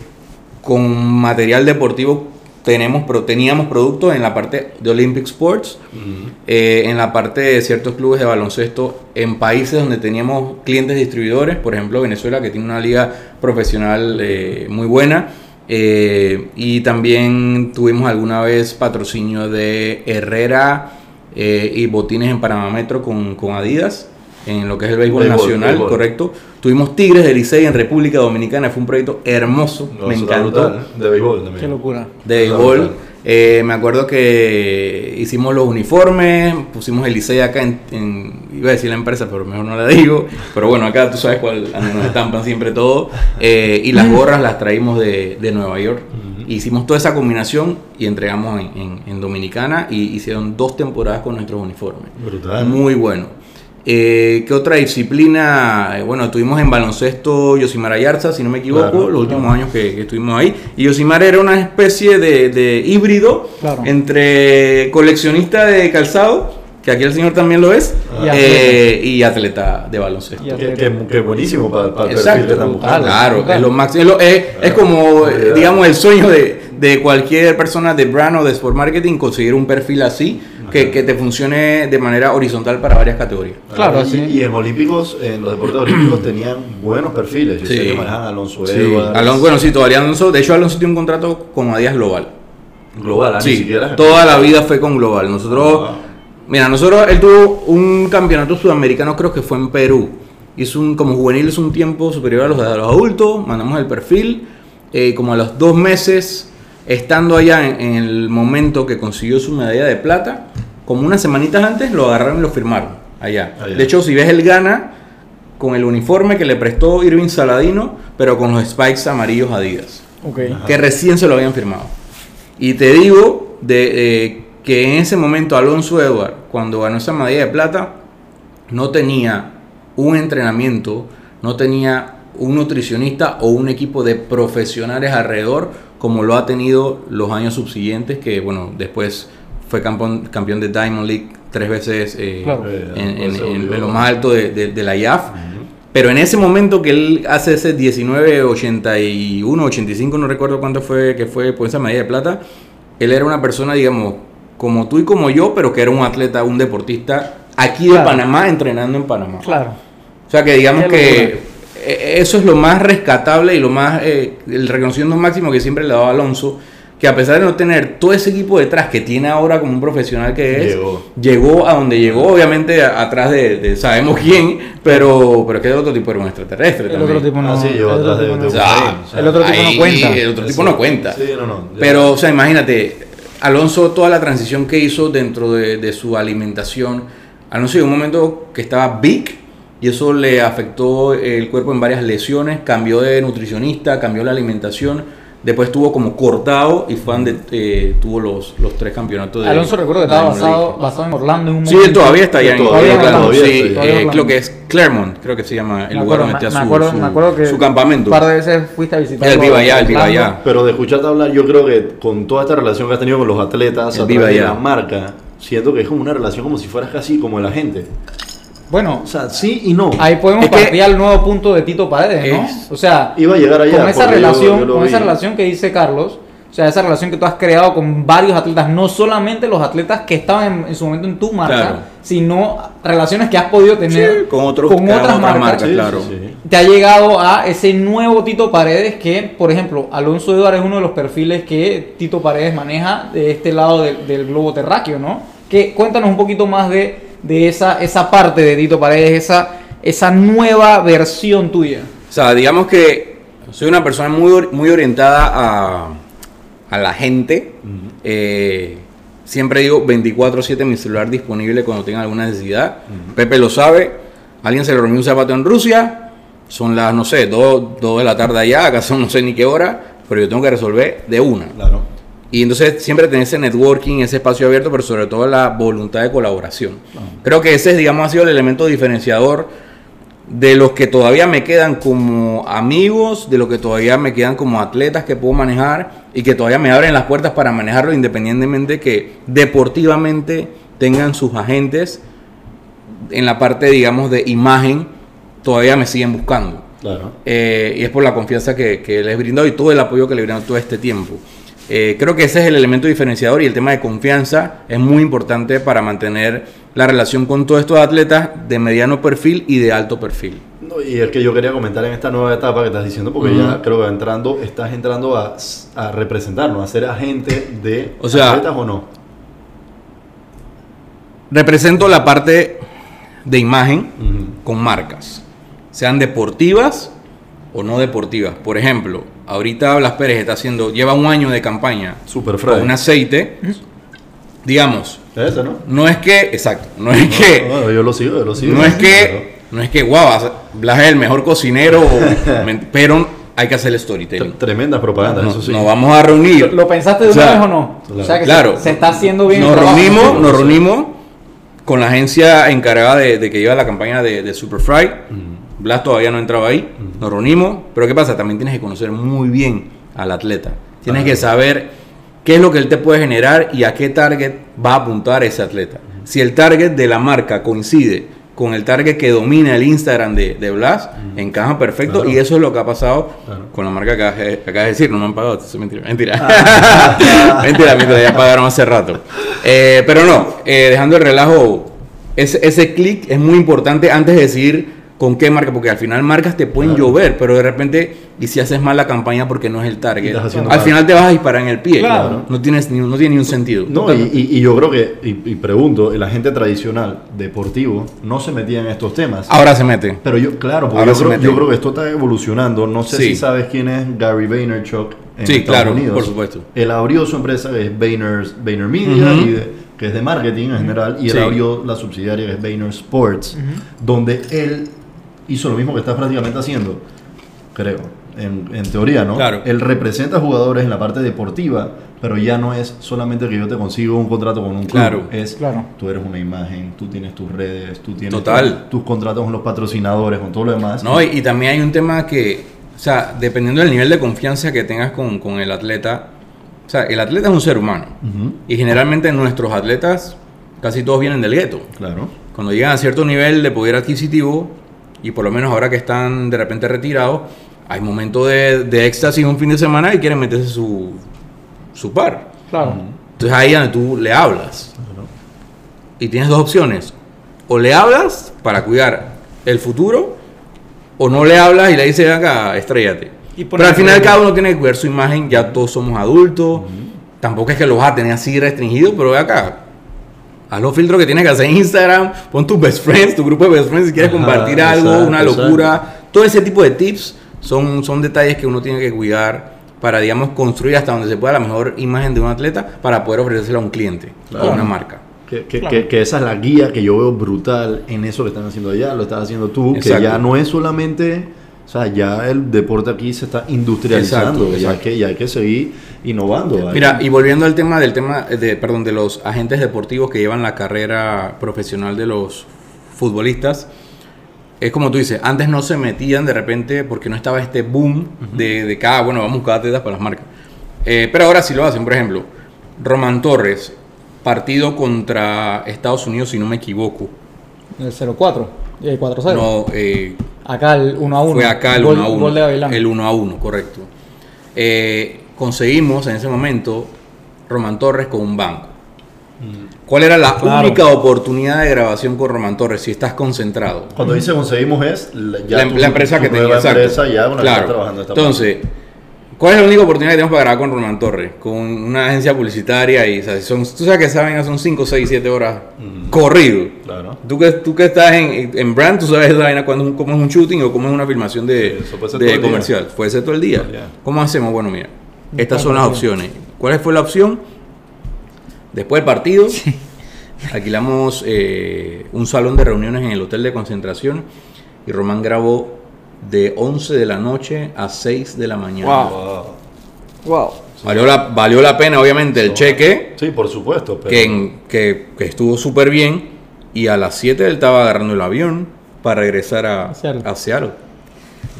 con material deportivo tenemos, pero teníamos productos en la parte de Olympic Sports, eh, en la parte de ciertos clubes de baloncesto, en países donde teníamos clientes distribuidores, por ejemplo Venezuela, que tiene una liga profesional eh, muy buena. eh, y también tuvimos alguna vez patrocinio de Herrera eh, y botines en Panamá Metro con, con Adidas, en lo que es el béisbol, Béisbol, nacional, béisbol. correcto. Tuvimos Tigres de Licey en República Dominicana, fue un proyecto hermoso, No, me encantó brutal, ¿eh? De béisbol también. Qué locura. de béisbol. Eh, me acuerdo que hicimos los uniformes, pusimos el Licey acá en, en- iba a decir la empresa, pero mejor no la digo. Pero bueno, acá tú sabes cuál, nos estampan siempre todo. Eh, y las gorras las traímos de, de Nueva York. Hicimos toda esa combinación y entregamos en, en- en Dominicana y hicieron dos temporadas con nuestros uniformes. Brutal. Muy bueno. Eh, ¿Qué otra disciplina? Eh, bueno, tuvimos en baloncesto Yosimar Ayarza, si no me equivoco, Claro, los últimos años que, que estuvimos ahí. Y Yosimar era una especie de, de híbrido Claro. entre coleccionista de calzado, que aquí el señor también lo es, Y eh, y atleta de baloncesto. Que, que- que buenísimo para, para el perfil Exacto, están buscando. Claro, es lo máximo. Es, lo- es- es como, Claro. digamos, el sueño de, de cualquier persona de brand o de sport marketing conseguir un perfil así que, que te funcione de manera horizontal para varias categorías. Claro, y, sí. y en Olímpicos, en los deportes olímpicos tenían buenos perfiles. Yo sé Sí. que manejan a Alonso Sí, Edwards. Alonso, bueno, sí, todavía Alonso, de hecho Alonso tiene un contrato con Adidas Global. Global, ah, ni Sí, siquiera. toda la vida fue con Global. Nosotros, Wow. mira, nosotros, él tuvo un campeonato sudamericano, creo que fue en Perú. Hizo un, como juvenil, hizo un tiempo superior a los de los adultos, mandamos el perfil. eh, como a los dos meses, estando allá en, en el momento que consiguió su medalla de plata, como unas semanitas antes, lo agarraron y lo firmaron allá. Allá. De hecho, si ves, él gana con el uniforme que le prestó Irving Saladino, pero con los spikes amarillos Adidas Ok. Ajá. que recién se lo habían firmado. Y te digo de, eh, que en ese momento Alonso Edward, cuando ganó esa medalla de plata, no tenía un entrenamiento, no tenía un nutricionista o un equipo de profesionales alrededor, como lo ha tenido los años subsiguientes, que bueno, después fue campeón, campeón de Diamond League tres veces eh, Claro. en, en- en- en lo más alto de, de- de la IAF. Pero en ese momento que él hace ese 19, 81, 85, no recuerdo cuánto fue que fue por esa medalla de plata, él era una persona, digamos, como tú y como yo, pero que era un atleta, un deportista aquí de Claro. Panamá, entrenando en Panamá. Claro. O sea que digamos que locura. eh, eso es lo más rescatable y lo más, eh, el reconocimiento máximo que siempre le daba Alonso, que a pesar de no tener todo ese equipo detrás que tiene ahora como un profesional que es, Llegó. llegó a donde llegó, obviamente a- atrás de, de sabemos quién, pero, pero que el otro tipo era un extraterrestre. El también. otro tipo no. El otro tipo cuenta. El otro tipo no cuenta. Sí, no, no. ya. Pero, o sea, imagínate, Alonso, toda la transición que hizo dentro de, de su alimentación, Alonso llegó un momento que estaba big y eso le afectó el cuerpo en varias lesiones, cambió de nutricionista, cambió la alimentación, después estuvo como cortado y fue donde eh, tuvo los, los tres campeonatos de Alonso recuerdo que estaba basado, basado en Orlando en un Sí, él momento. todavía está allá en Todavía, Orlando, todavía sí, eh, Todavía en creo que es Claremont, creo que se llama el Me lugar acuerdo, donde me, está me su, acuerdo, su- me acuerdo que su campamento. un par de veces fuiste a visitar. Él vive allá, él vive allá. Pero de escucharte hablar, yo creo que con toda esta relación que has tenido con los atletas, a través de la marca, siento que es como una relación como si fueras casi como el agente. Bueno, O sea, sí y no. ahí podemos Es que- partir al nuevo punto de Tito Paredes, ¿no? Es- O sea, Iba a llegar allá. con esa yo- relación, yo con vi. esa relación que dice Carlos, o sea, esa relación que tú has creado con varios atletas, no solamente los atletas que estaban en, en su momento en tu marca, Claro. sino relaciones que has podido tener Sí, con otros- con con otras otras marcas. marcas, Sí, claro. sí. Te ha llegado a ese nuevo Tito Paredes que, por ejemplo, Alonso Eduardo es uno de los perfiles que Tito Paredes maneja de este lado del, del globo terráqueo, ¿no? Que cuéntanos un poquito más de, de esa, esa parte de Tito Paredes, esa, esa nueva versión tuya. O sea, digamos que soy una persona muy, muy orientada a, a la gente. Eh, siempre digo 24/7 mi celular disponible cuando tenga alguna necesidad. Pepe lo sabe. Alguien se le rompió un zapato en Rusia. Son las, no sé, 2 de la tarde allá. Acá son no sé ni qué hora. Pero yo tengo que resolver de una. Claro. Y entonces siempre tener ese networking, ese espacio abierto, pero sobre todo la voluntad de colaboración. Creo que ese, digamos, ha sido el elemento diferenciador de los que todavía me quedan como amigos, de los que todavía me quedan como atletas que puedo manejar y que todavía me abren las puertas para manejarlo independientemente que deportivamente tengan sus agentes en la parte, digamos, de imagen, todavía me siguen buscando. Claro. Eh, y es por la confianza que, que les he brindado y todo el apoyo que le he brindado todo este tiempo. Eh, creo que ese es el elemento diferenciador y el tema de confianza es muy importante para mantener la relación con todos estos atletas de mediano perfil y de alto perfil. No, y es que yo quería comentar en esta nueva etapa que estás diciendo, porque ya creo que entrando, estás entrando a, a representarnos, a ser agente de O sea- atletas o no. Represento la parte de imagen con marcas, sean deportivas o no deportivas. Por ejemplo, ahorita Blas Pérez está haciendo, lleva un año de campaña Super con Fry. un aceite, digamos, Ese, ¿no? no es que, exacto, no es que... No, yo lo sigo, yo lo sigo. No es que, no es que, wow, Blas es el mejor cocinero, o- pero hay que hacer el storytelling. Tremendas propagandas, No- eso sí. Nos vamos a reunir. ¿Lo pensaste de O una sea, vez o no? claro. O sea que Claro. se, se está haciendo bien. Nos trabajo. reunimos, nos reunimos con la agencia encargada de, de que lleva la campaña de, de Superfry. Blas todavía no entraba ahí. Nos reunimos, pero ¿qué pasa? También tienes que conocer muy bien al atleta. Tienes Ah. que saber qué es lo que él te puede generar y a qué target va a apuntar ese atleta. Si el target de la marca coincide con el target que domina el Instagram de, de Blas, encaja perfecto Claro. y eso es lo que ha pasado con la marca que acabas de, decir. No me han pagado, eso es mentira. Mentira. Ah. mentira, mentira, ya pagaron hace rato. Eh, pero no, eh, dejando el relajo, ese, ese clic es muy importante antes de decir con qué marca, porque al final marcas te pueden Claro. llover, pero de repente, y si haces mal la campaña porque no es el target, al mal. final te vas a disparar en el pie. Claro. No, tienes ni, no tiene ni un sentido. No, y, y- yo creo que, y, y pregunto, el agente tradicional deportivo no se metía en estos temas. Ahora se mete. Pero yo, claro, porque Ahora yo se creo, mete. yo creo que esto está evolucionando. No sé Sí. si sabes quién es Gary Vaynerchuk en Sí, Estados claro, Unidos. por supuesto. Él abrió su empresa que es Vayner's, Vayner Media, Ujú. y de- que es de marketing en general, y él Sí. abrió la subsidiaria que es Vayner Sports, donde él hizo lo mismo que estás prácticamente haciendo, creo, en, en teoría, ¿no? Claro. Él representa jugadores en la parte deportiva, Pero ya no es solamente que yo te consigo un contrato con un club. Claro. Es Claro. tú eres una imagen, tú tienes tus redes, tú tienes Total. tu- tus contratos con los patrocinadores, con todo lo demás. No, y, y también hay un tema que, o sea, dependiendo del nivel de confianza que tengas con, con el atleta, o sea, el atleta es un ser humano. Ujú, Y generalmente nuestros atletas, casi todos vienen del gueto. Claro. Cuando llegan a cierto nivel de poder adquisitivo, y por lo menos ahora que están de repente retirados, hay momentos de, de éxtasis un fin de semana y quieren meterse su, su par. Claro. Entonces ahí es donde tú le hablas. Claro. Y tienes dos opciones. O le hablas para cuidar el futuro, o no le hablas y le dices, acá, estrellate. Y Pero al final cada uno tiene que cuidar su imagen, ya todos somos adultos. Tampoco es que los vas a tener así restringidos, pero ve acá. Haz los filtros que tienes que hacer en Instagram, pon tus best friends, tu grupo de best friends si quieres Ajá, compartir algo, exacto, una locura. Todo ese tipo de tips son, son detalles que uno tiene que cuidar para, digamos, construir hasta donde se pueda la mejor imagen de un atleta para poder ofrecérsela a un cliente Claro. o a una marca. Que, que, Claro. que- que esa es la guía que yo veo brutal en eso que están haciendo allá, lo estás haciendo tú, que Exacto. ya no es solamente, o sea, ya el deporte aquí se está industrializando, Exacto, ya, exacto. que, ya hay que seguir innovando. hay- Mira, y volviendo al tema del tema de, perdón, de los agentes deportivos que llevan la carrera profesional de los futbolistas, es como tú dices, antes no se metían de repente porque no estaba este boom de, de cada, bueno, vamos a buscar atletas para las marcas. Eh, pero ahora sí lo hacen, por ejemplo, Román Torres, partido contra Estados Unidos, si no me equivoco. El 0-4. Y el 4-0. No, eh, Acá el 1 a 1. fue acá el Gol- 1 a 1. Gol de Gavilán. El 1 a 1, correcto. Eh, conseguimos en ese momento Román Torres con un banco. ¿Cuál era la Claro. única oportunidad de grabación con Román Torres si estás concentrado? Cuando dice conseguimos es la, ya la, tu- la empresa que tenía, exacto. empresa ya una que Claro. está trabajando esta Entonces, ¿cuál es la única oportunidad que tenemos para grabar con Román Torres? Con una agencia publicitaria y, o sea, son, tú sabes que saben, son 5, 6, 7 horas Ujú. corrido. Claro. Tú que, tú que estás en, en brand, tú sabes esa vaina cuando es un- cómo es un shooting o cómo es una filmación de, comercial. Puede ser todo el día. ¿Cómo hacemos? Bueno, mira, estas son las opciones. ¿Cuál fue la opción? Después del partido, alquilamos eh, un salón de reuniones en el hotel de concentración y Román grabó de 11 de la noche a 6 de la mañana. Wow. Wow. Valió, la, valió la pena, obviamente, el cheque, Sí, por supuesto. Pero, que, en- que, que estuvo súper bien. Y a las 7 él estaba agarrando el avión para regresar a, A Seattle. a Seattle.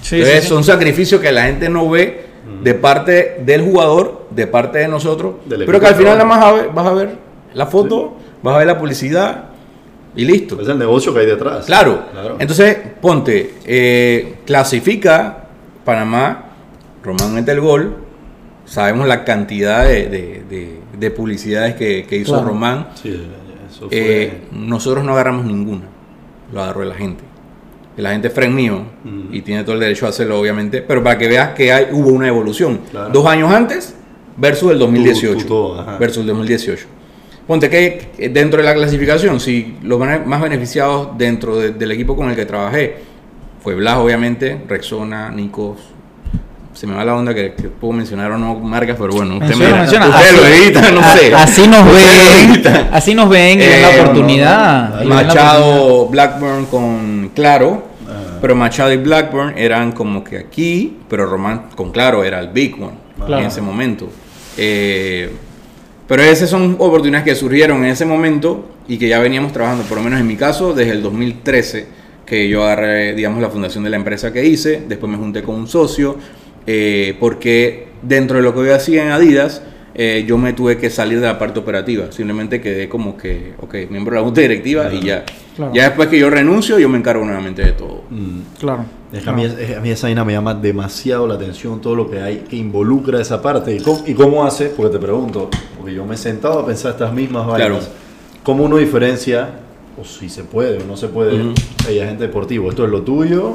Sí, Entonces, sí, sí. son sacrificios que la gente no ve de parte del jugador, de parte de nosotros, Del pero que al final nada más vas a ver, vas a ver la foto, vas a ver la publicidad y listo. es el negocio que hay detrás. Claro. Claro. Entonces, ponte, eh, clasifica Panamá, Román mete el gol, sabemos la cantidad de, de- de- de publicidades que, que hizo Claro. Román. Sí, eso fue. Eh, nosotros no agarramos ninguna, lo agarró la gente. La gente es friend mío Mm. y tiene todo el derecho a hacerlo, obviamente, pero para que veas que hay, hubo una evolución. Claro. Dos años antes versus el 2018. Tú- tú todo, versus el 2018. Ponte que dentro de la clasificación, si los más beneficiados dentro de- del equipo con el que trabajé fue Blas, obviamente, Rexona, Nikos. Se me va la onda que, que puedo mencionar o no marcas, pero bueno, usted, Menciona, me, menciona. usted lo Así- edita, no a- sé. Así nos ven. Así nos ven la Eh, oportunidad. no, no, y ven la oportunidad. Machado, Blackburn con Claro, Ajá. pero Machado y Blackburn eran como que aquí, pero Román con Claro era el big one Claro. en ese momento. Eh, pero esas son oportunidades que surgieron en ese momento y que ya veníamos trabajando, por lo menos en mi caso, desde el 2013, que yo agarré, digamos, la fundación de la empresa que hice, después me junté con un socio, eh, porque dentro de lo que yo hacía en Adidas, eh, yo me tuve que salir de la parte operativa, simplemente quedé como que, ok, miembro de la junta directiva y ya. Claro. Ya después que yo renuncio, yo me encargo nuevamente de todo. Mm. Claro. Es que a, mí, es- a mí esa vaina me llama demasiado la atención, todo lo que hay que involucra esa parte. ¿Y cómo, y cómo hace? Porque te pregunto, porque yo me he sentado a pensar estas mismas vainas. Claro. ¿Cómo uno diferencia, o si se puede o no se puede, Ujú. hay agente deportivo? Esto es lo tuyo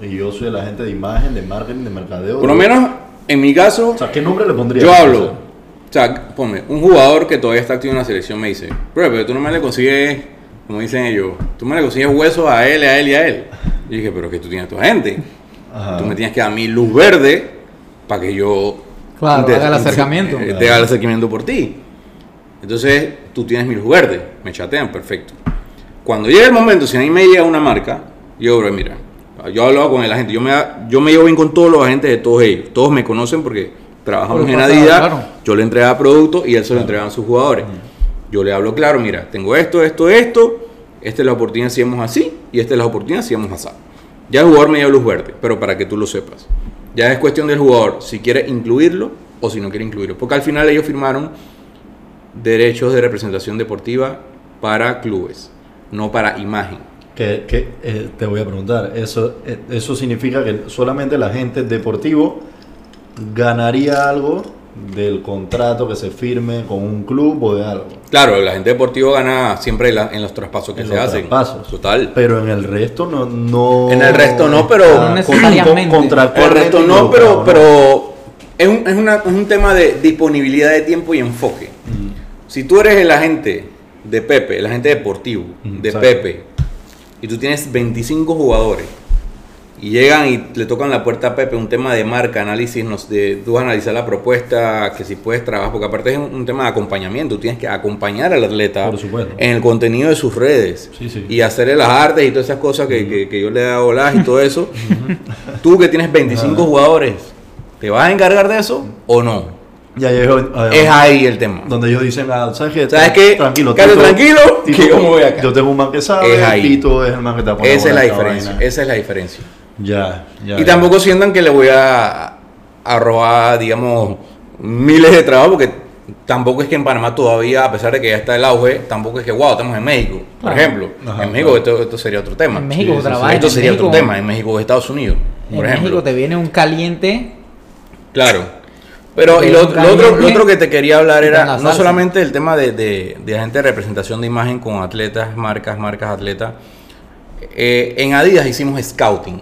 y yo soy el agente de imagen, de marketing, de mercadeo. Por lo menos, en mi caso, O sea, ¿qué nombre le pondría? Yo hablo. O sea, ponme, un jugador que todavía está activo en la selección me dice, bro, pero tú no me le consigues, como dicen ellos, tú me le consigues huesos a él, a él y a él. Y dije, pero que tú tienes tu agente. Ajá. Tú me tienes que dar mi luz verde para que yo Claro, haga el acercamiento. te haga el acercamiento por ti. Entonces, tú tienes mi luz verde, me chatean, perfecto. Cuando llegue el momento, si a mí me llega una marca, yo, bro, mira, yo he hablado con el agente, yo me, yo me llevo bien con todos los agentes de todos ellos, todos me conocen porque trabajamos en Adidas, claro. yo le entregaba producto y él se lo entregaba a sus jugadores. Yo le hablo claro, mira, tengo esto, esto, esto, esta es la oportunidad si hacemos así y esta es la oportunidad si hacemos así. Ya el jugador me dio luz verde, pero para que tú lo sepas. Ya es cuestión del jugador si quiere incluirlo o si no quiere incluirlo. Porque al final ellos firmaron derechos de representación deportiva para clubes, no para imagen. Que, que, eh, te voy a preguntar, eso, eh, eso significa que solamente el agente deportivo ganaría algo del contrato que se firme con un club o de algo. Claro, el agente deportivo gana siempre la- en los traspasos que En se los hacen. traspasos. Total. Pero en el resto no. no En el resto no, pero- No con- necesariamente. con- contractualmente El resto no, pero, involucrado, pero es, un, es, una- es un tema de disponibilidad de tiempo y enfoque. Mm. Si tú eres el agente de Pepe, el agente deportivo Mm, de. Pepe, y tú tienes 25 jugadores, y llegan y le tocan la puerta a Pepe, un tema de marca, análisis, nos, de, tú vas a analizar la propuesta, que si puedes trabajar, porque aparte es un, un tema de acompañamiento, tú tienes que acompañar al atleta Por supuesto. en el contenido de sus redes Sí, sí. y hacerle las artes y todas esas cosas que, que- que yo le he dado las y todo eso. tú que tienes 25 jugadores, ¿te vas a encargar de eso o no? Es, ah, Es ahí el tema. donde ellos dicen, ah, ¿sabes qué? ¿Sabes qué? Tranquilo, tranquilo, Tito, que yo me voy acá. Yo tengo un man que sabe, Es ahí. Tito es el man que te pone Esa es la diferencia. vaina. Esa es la diferencia. Ya, ya. y ya. tampoco sientan que le voy a, a robar, digamos, miles de trabajo, porque tampoco es que en Panamá todavía, a pesar de que ya está el auge, tampoco es que, wow, estamos en México, por Claro. ejemplo. Ajá, en México esto, esto sería otro tema. En México Sí, trabajas, Esto en sería México- otro tema. En México o Estados Unidos, por en ejemplo. México te viene un caliente. Claro. Pero y lo, otro, lo otro que te quería hablar era no solamente el tema de, de, de agente de representación de imagen con atletas, marcas, marcas, atletas. Eh, en Adidas hicimos scouting.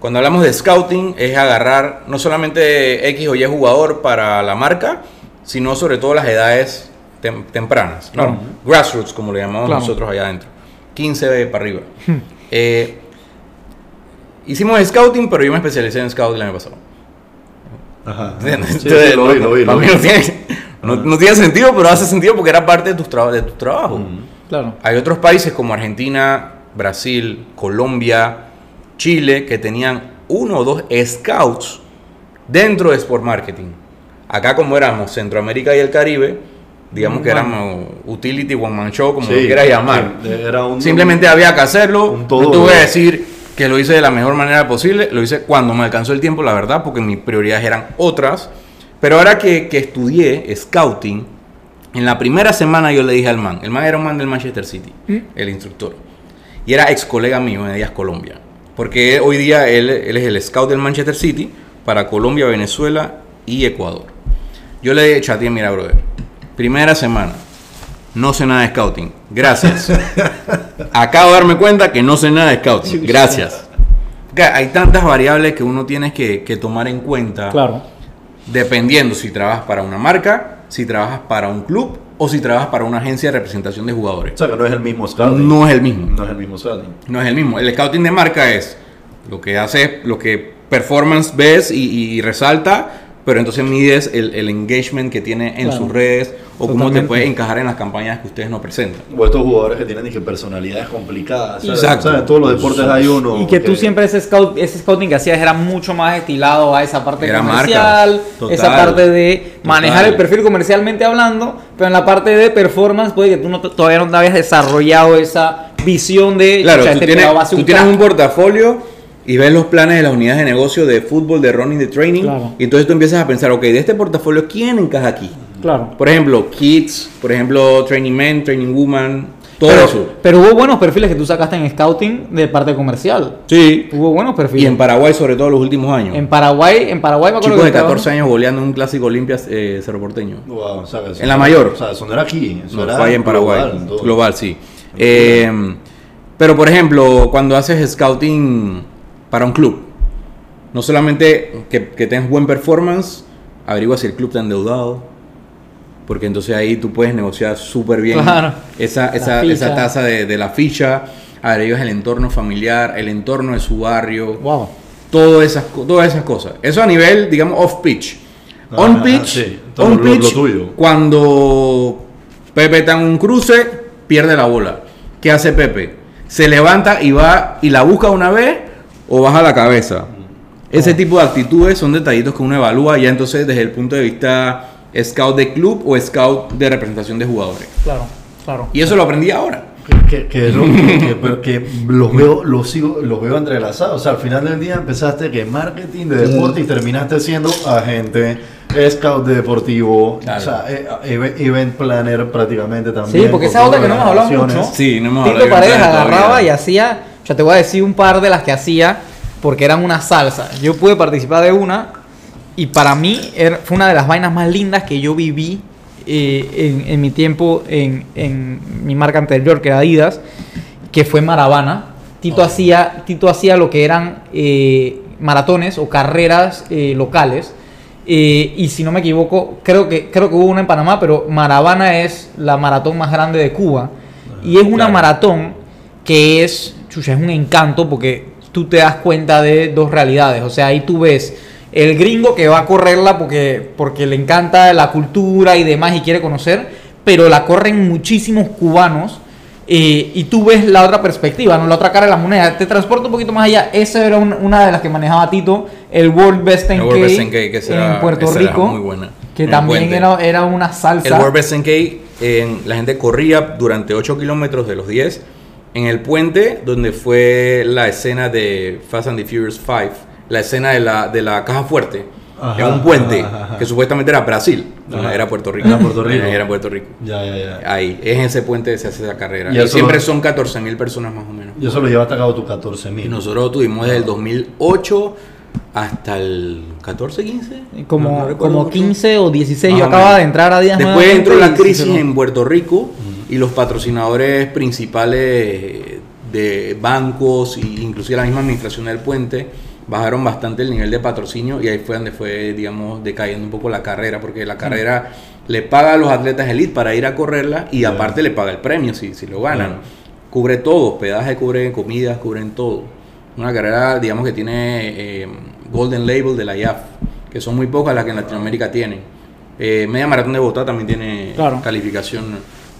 Cuando hablamos de scouting es agarrar no solamente X o Y jugador para la marca, sino sobre todo las edades tem- tempranas. ¿no? Claro. Grassroots, como le llamamos Claro. nosotros allá adentro. 15 para arriba. Eh, hicimos scouting, pero yo me especialicé en scouting el año pasado. Ajá. No tiene, sentido, pero hace sentido porque era parte de, tus traba- de tu trabajo. Claro. Hay otros países como Argentina, Brasil, Colombia, Chile, que tenían uno o dos scouts dentro de Sport Marketing. Acá como éramos Centroamérica y el Caribe, digamos que One éramos utility, one man show, como Sí, lo quieras llamar. Era un, Simplemente había que hacerlo. un no todo, te voy a decir que lo hice de la mejor manera posible. Lo hice cuando me alcanzó el tiempo, la verdad, porque mis prioridades eran otras. Pero ahora que, que estudié scouting, en la primera semana yo le dije al man, el man era un man del Manchester City, el instructor. Y era ex colega mío en Díaz Colombia. Porque hoy día él, él es el scout del Manchester City para Colombia, Venezuela y Ecuador. Yo le chateé, mira, brother, primera semana, no sé nada de scouting. Gracias. Acabo de darme cuenta que no sé nada de scouting. Gracias. Hay tantas variables que uno tiene que, que tomar en cuenta Claro. dependiendo si trabajas para una marca, si trabajas para un club o si trabajas para una agencia de representación de jugadores. O sea, que no es el mismo scouting. No es el mismo. No es el mismo scouting. No es el mismo. El scouting de marca es lo que hace, lo que performance ves y, y resalta, pero entonces mides el, el engagement que tiene en Claro. sus redes o cómo te puede encajar en las campañas que ustedes no presentan. O estos jugadores que tienen dije, personalidades complicadas. ¿sabes? Exacto. ¿Sabes? En todos los deportes hay uno. Y que tú siempre ese, scout, ese scouting que hacías era mucho más estilado a esa parte Era comercial. Total. esa parte de manejar Total. el perfil comercialmente hablando, pero en la parte de performance puede que tú no, todavía no te habías desarrollado esa visión de Claro, "Chucha, tú este tienes, tú tienes crack". un portafolio y ves los planes de las unidades de negocio de fútbol, de running, de training. Claro. Y entonces tú empiezas a pensar, ok, de este portafolio, ¿quién encaja aquí? Claro. Por ejemplo, kids, por ejemplo, training men, training woman, todo Pero, eso. pero hubo buenos perfiles que tú sacaste en scouting de parte comercial. Sí. Hubo buenos perfiles. Y en Paraguay, sobre todo los últimos años. En Paraguay, en Paraguay me acuerdo Chicos que de estaba- 14 años goleando en un clásico Olimpia eh, Cerro Porteño. Wow, o sea, que eso En la mayor. O sea, eso no era aquí. Eso No, era fue ahí en Paraguay. Global, sí. Eh, pero, por ejemplo, cuando haces scouting para un club, no solamente que, que tengas buen performance, averigua si el club está endeudado. Porque entonces ahí tú puedes negociar súper bien Claro. esa, esa, esa tasa de, de la ficha. Averiguas el entorno familiar, el entorno de su barrio. Wow. Todas esas, todas esas cosas. Eso a nivel, digamos, off pitch. Ajá, On pitch, sí. Todo on lo- lo pitch, tuyo. cuando Pepe está en un cruce, pierde la bola. ¿Qué hace Pepe? Se levanta y va y la busca una vez o baja la cabeza. Ese tipo de actitudes son detallitos que uno evalúa ya entonces desde el punto de vista scout de club o scout de representación de jugadores. Claro, claro. Y eso lo aprendí ahora. Que, que, lo- que- pero que los veo, los sigo, los veo entrelazados. O sea, al final del día empezaste que marketing de deporte y terminaste siendo agente, scout de deportivo, Claro. o sea, eh, eve- event planner prácticamente también. Sí, porque esa otra que no hemos hablado mucho. Sí, no hemos Tito hablado de Paredes agarraba todavía. y hacía, ya te voy a decir un par de las que hacía porque eran una salsa. Yo pude participar de una y para mí era- fue una de las vainas más lindas que yo viví eh, en, en mi tiempo en, en mi marca anterior que era Adidas, que fue Maravana. Tito, hacía, Tito hacía lo que eran eh, maratones o carreras eh, locales. Eh, y si no me equivoco, creo que, creo que hubo una en Panamá, pero Maravana es la maratón más grande de Cuba. Y es una maratón que es, chucha, es un encanto porque tú te das cuenta de dos realidades. O sea, ahí tú ves el gringo que va a correrla porque, porque le encanta la cultura y demás y quiere conocer, pero la corren muchísimos cubanos. eh, y tú ves la otra perspectiva, ¿no? la otra cara de la moneda. Te transporta un poquito más allá. Esa era un- una de las que manejaba Tito, el World Best 10K, El World Best 10K, que será- en Puerto Rico, muy buena. que también era, era una salsa. El World Best 10K, en- la gente corría durante 8 kilómetros de los 10 en el puente donde fue la escena de Fast and the Furious 5, la escena de la, de la caja fuerte. Ajá, en un puente ajá, ajá. que supuestamente era Brasil, no, era Puerto Rico. Era Puerto Rico. Era Puerto Rico. Ya, ya, ya. Ahí, es en ese puente que se hace esa carrera. Y Y, eso siempre lo- son 14 mil personas más o menos. Yo solo llevaste a cabo tus 14 Y mil. nosotros tuvimos desde el 2008 hasta el 14, 15. como, No, como mucho. 15 o 16. Más yo acababa de entrar a Díaz Después entró la y sí crisis lo- en Puerto Rico y los patrocinadores principales de bancos e inclusive la misma administración del puente bajaron bastante el nivel de patrocinio y ahí fue donde fue, digamos, decayendo un poco la carrera, porque la carrera le paga a los atletas elite para ir a correrla y aparte le paga el premio si, si lo ganan. Cubre todo, hospedaje, cubre comidas, cubren todo. Una carrera, digamos, que tiene eh, Golden Label de la IAF, que son muy pocas las que en Latinoamérica tienen. Eh, Media Maratón de Bogotá también tiene Claro. calificación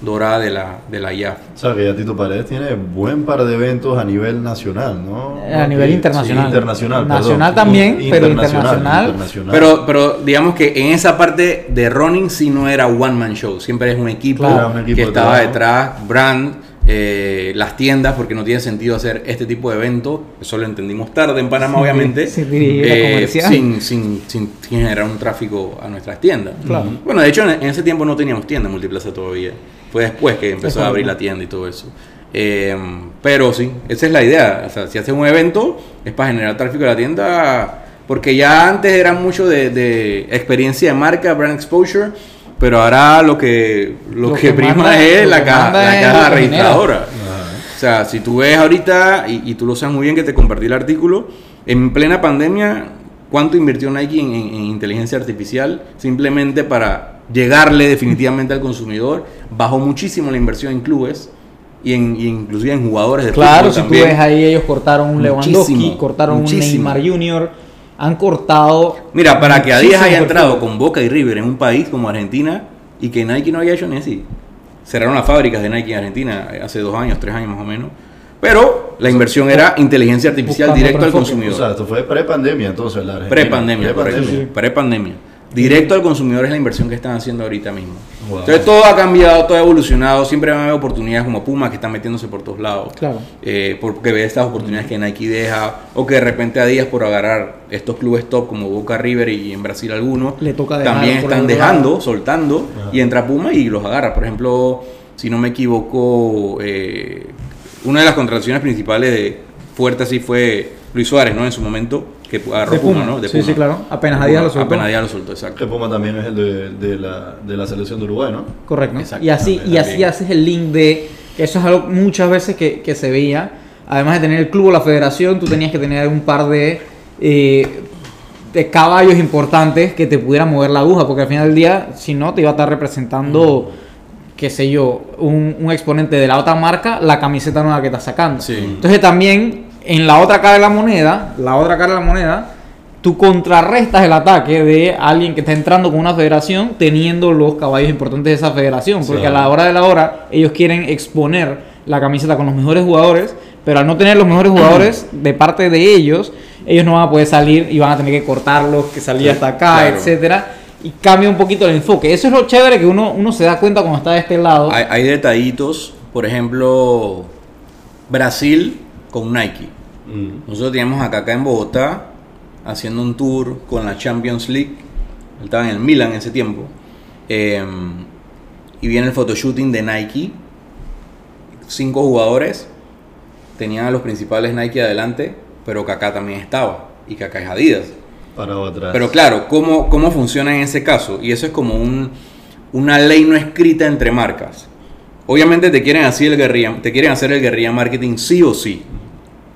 dorada de la, de la IAF. O sea, que ya Tito Paredes tiene buen par de eventos a nivel nacional, ¿no? A nivel Sí, internacional. internacional, Nacional perdón. también, pero internacional. internacional. Pero, pero digamos que en esa parte de running sí no era one man show, siempre es un equipo, Claro. Un equipo que de estaba detrás, brand, eh, las tiendas, porque no tiene sentido hacer este tipo de eventos, eso lo entendimos tarde en Panamá obviamente, sí, la eh, sin, sin, sin, sin generar un tráfico a nuestras tiendas. Claro. Bueno, de hecho en, en ese tiempo no teníamos tienda multiplaza todavía, fue después que empezó a abrir la tienda y todo eso. Eh, pero sí, esa es la idea. O sea, si haces un evento es para generar tráfico de la tienda. Porque ya antes era mucho de, de experiencia de marca, brand exposure. Pero ahora lo que, lo Lo que, que prima manda- es la caja, la caja registradora. O sea, si tú ves ahorita, y, y tú lo sabes muy bien que te compartí el artículo, en plena pandemia, ¿cuánto invirtió Nike en, en- en inteligencia artificial? Simplemente para llegarle definitivamente al consumidor. Bajó muchísimo la inversión en clubes y, en, y inclusive en jugadores de Claro, fútbol si tú ves ahí, ellos cortaron un Lewandowski, Muchísimo, cortaron muchísimo. un Neymar Jr., han cortado. Mira, para que Adidas haya entrado con Boca y River en un país como Argentina y que Nike no haya hecho ni así. Cerraron las fábricas de Nike en Argentina eh, hace dos años, tres años más o menos. Pero la inversión era inteligencia artificial directo al. O consumidor. sea, esto fue pre-pandemia entonces. Pre-pandemia, correcto. Pre-pandemia. Directo al consumidor es la inversión que están haciendo ahorita mismo. Wow. Entonces todo ha cambiado, todo ha evolucionado. Siempre van a haber oportunidades como Puma que están metiéndose por todos lados. Claro. Eh, porque ve estas oportunidades que Nike deja. O que de repente a días por agarrar estos clubes top como Boca River y en Brasil algunos. Le toca dejar También están dejando, lado. soltando. Ajá. Y entra Puma y los agarra. Por ejemplo, si no me equivoco, eh, una de las contrataciones principales de Fuerte así fue Luis Suárez, ¿no? En su momento, que agarró De Puma, Puma. ¿no? De Sí, Puma. sí, claro. Apenas Adidas Puma. lo soltó. Apenas Adidas lo soltó, exacto. Que Puma también es el de, de la, de la selección de Uruguay, ¿no? Correcto. Exacto, y así, y así haces el link de. Que eso es algo muchas veces que, que se veía. Además de tener el club o la federación, tú tenías que tener un par de. eh, de caballos importantes que te pudieran mover la aguja, porque al final del día, si no, te iba a estar representando, qué sé yo, un, un exponente de la otra marca, la camiseta nueva que estás sacando. Sí. Entonces también, en la otra cara de la moneda, la otra cara de la moneda, tú contrarrestas el ataque de alguien que está entrando con una federación teniendo los caballos importantes de esa federación. Porque Sí. a la hora de la hora, ellos quieren exponer la camiseta con los mejores jugadores, pero al no tener los mejores jugadores de parte de ellos, ellos no van a poder salir y van a tener que cortarlos, que salir hasta acá, claro. etcétera. Y cambia un poquito el enfoque. Eso es lo chévere que uno, uno se da cuenta cuando está de este lado. Hay, hay detallitos, por ejemplo, Brasil con Nike. Mm. Nosotros teníamos acá, acá en Bogotá haciendo un tour con la Champions League. Él estaba en el Milan en ese tiempo. Eh, y viene el photoshooting de Nike. Cinco jugadores. Tenían a los principales Nike adelante, pero Kaká también estaba. Y Kaká es Adidas. Para atrás. Pero claro, ¿cómo, ¿cómo funciona en ese caso? Y eso es como un, una ley no escrita entre marcas. Obviamente te quieren, hacer el guerrilla, te quieren hacer el guerrilla marketing sí o sí.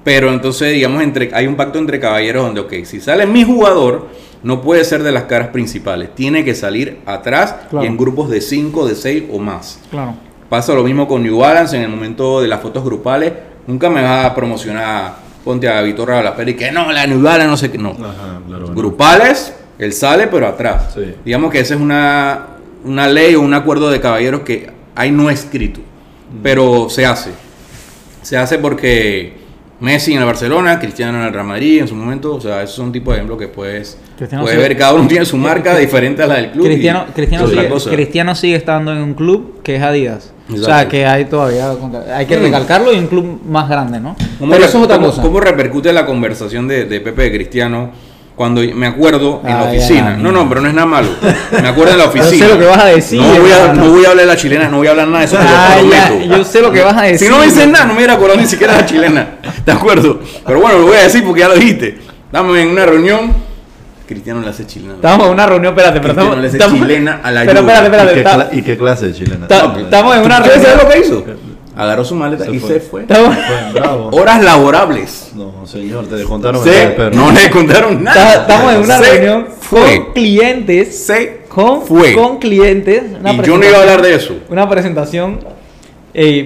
Pero entonces, digamos, entre, hay un pacto entre caballeros donde, ok, si sale mi jugador, no puede ser de las caras principales. Tiene que salir atrás Claro. y en grupos de 5, de 6 o más. Claro. Pasa lo mismo con New Balance en el momento de las fotos grupales. Nunca me vas a promocionar, ponte a Vitor Rabalapera y que no, la New Balance, no sé qué. No. Ajá, claro. no. Grupales, él sale, pero atrás. Sí. Digamos que esa es una, una ley o un acuerdo de caballeros que hay no escrito, Mm. pero se hace. Se hace porque Messi en el Barcelona, Cristiano en el Real Madrid en su momento, o sea, esos son tipos de ejemplos que puedes, puedes ver, cada uno tiene su marca diferente a la del club. y Cristiano, sigue, cosa. Cristiano sigue estando en un club que es Adidas. O sea, Exacto. que hay todavía. Hay que Mm. recalcarlo y un club más grande, ¿no? ¿Cómo, Pero eso es otra cosa. cómo repercute la conversación de, de Pepe de Cristiano cuando me acuerdo en la oficina? no, no, pero no es nada malo. Me acuerdo en la Yo oficina. sé lo que vas a decir, No voy a, hermano. no voy a hablar de la chilena, no voy a hablar nada de eso, prometo. yo sé lo que vas a decir. Si no me dices nada, no me hubiera acordado ni siquiera de la chilena. ¿De acuerdo? Pero bueno, lo voy a decir porque ya lo dijiste. Estamos en una reunión. Cristiano le hace chilena. Estamos en una reunión, espérate, pero Cristiano estamos. le hace estamos- chilena a la Pero espérate, ¿Y espérate. y qué clase de chilena? estamos en una ¿Tú sabes reunión. lo que hizo? Agarró su maleta y se fue. estamos- Fue bravo. Horas laborables. No, señor, te descontaron Se- no le contaron nada. Estamos en una Se reunión fue. con clientes. Se Con, fue. con clientes. una y yo no iba a hablar de eso. Una presentación.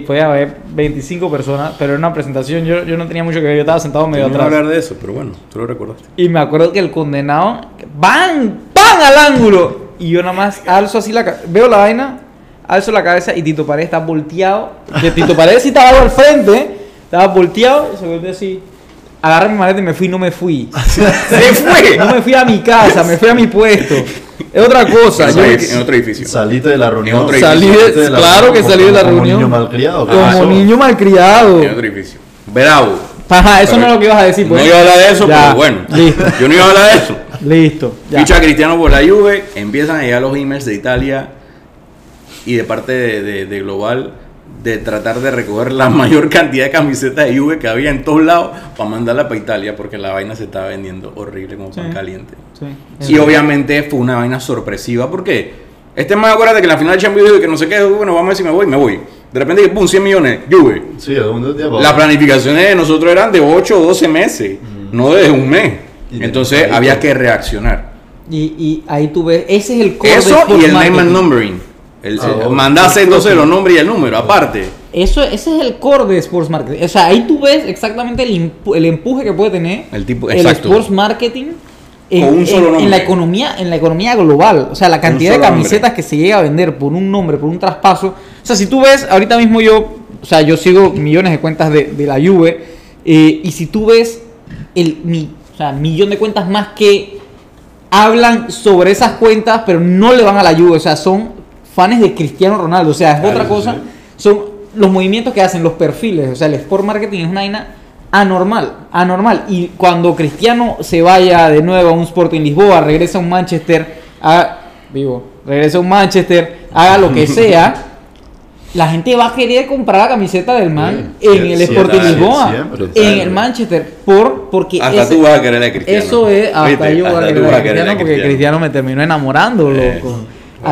Podía haber 25 personas, pero era una presentación. Yo, yo no tenía mucho que ver, yo estaba sentado medio no iba a atrás. hablar de eso, pero bueno, tú lo recordaste. Y me acuerdo que el condenado, ¡van! ¡van al ángulo! Y yo nada más alzo así la veo la vaina, alzo la cabeza y Tito Paredes está volteado. Que Tito Paredes sí estaba algo al frente, estaba volteado y se volteó así. Agarré mi maleta y me fui, no me fui. ¡Se fue! No me fui a mi casa, me fui a mi puesto. Es otra cosa. En yo- otro- en otro edificio. Saliste de la reunión. En otro Salí de- de la claro que como- salí de la como reunión. niño malcriado. ¿qué como pasó? niño malcriado. En otro edificio. Bravo. Ajá, eso Pero no es lo que ibas a decir. Pues. No iba a hablar de eso, Ya, pero bueno. Listo, Yo no iba a hablar de eso. listo. ya. Ficha a Cristiano por la Juve, empiezan a llegar los emails de Italia y de parte de, de- de Global de tratar de recoger la mayor cantidad de camisetas de Juve que había en todos lados para mandarla para Italia porque la vaina se estaba vendiendo horrible como pan Sí. caliente. Sí. Y obviamente fue una vaina sorpresiva porque este más acuérdate que en la final de Champions League que no sé qué, bueno, vamos a ver si me voy, me voy. De repente, pum, 100 millones, Juve. Sí, ¿de dónde te Las planificaciones de nosotros eran de 8 o 12 meses, no de un mes. Entonces había que reaccionar. Y, y ahí tú ves, ese es el core de Eso y el name and numbering. El, Ah, ok. mandarse entonces los nombres y el número, aparte. Eso, ese es el core de Sports Marketing. O sea, ahí tú ves exactamente el, el empuje que puede tener El tipo- el exacto. Sports Marketing en, Con un en- solo en nombre. la economía en la economía global. O sea, la cantidad de camisetas nombre. que se llega a vender por un nombre, por un traspaso. O sea, si tú ves, ahorita mismo yo, o sea, yo sigo millones de cuentas de, de la Juve. eh, y si tú ves el mi- o sea, millón de cuentas más que hablan sobre esas cuentas, pero no le van a la Juve. O sea, son fans de Cristiano Ronaldo. O sea, es Claro, otra cosa. sí. Son los movimientos que hacen, los perfiles. O sea, el sport marketing es una vaina anormal. Anormal. Y cuando Cristiano se vaya de nuevo a un Sporting Lisboa, regresa a un Manchester, haga, vivo, regresa a un Manchester, haga lo que sea. La gente va a querer comprar la camiseta del man Sí, en el Sporting Lisboa, siempre, en el Manchester, por porque Hasta ese- tú vas a querer a Cristiano. eso es, hasta ¿Viste? yo voy a querer a Cristiano porque Cristiano me terminó enamorando, Eh, loco.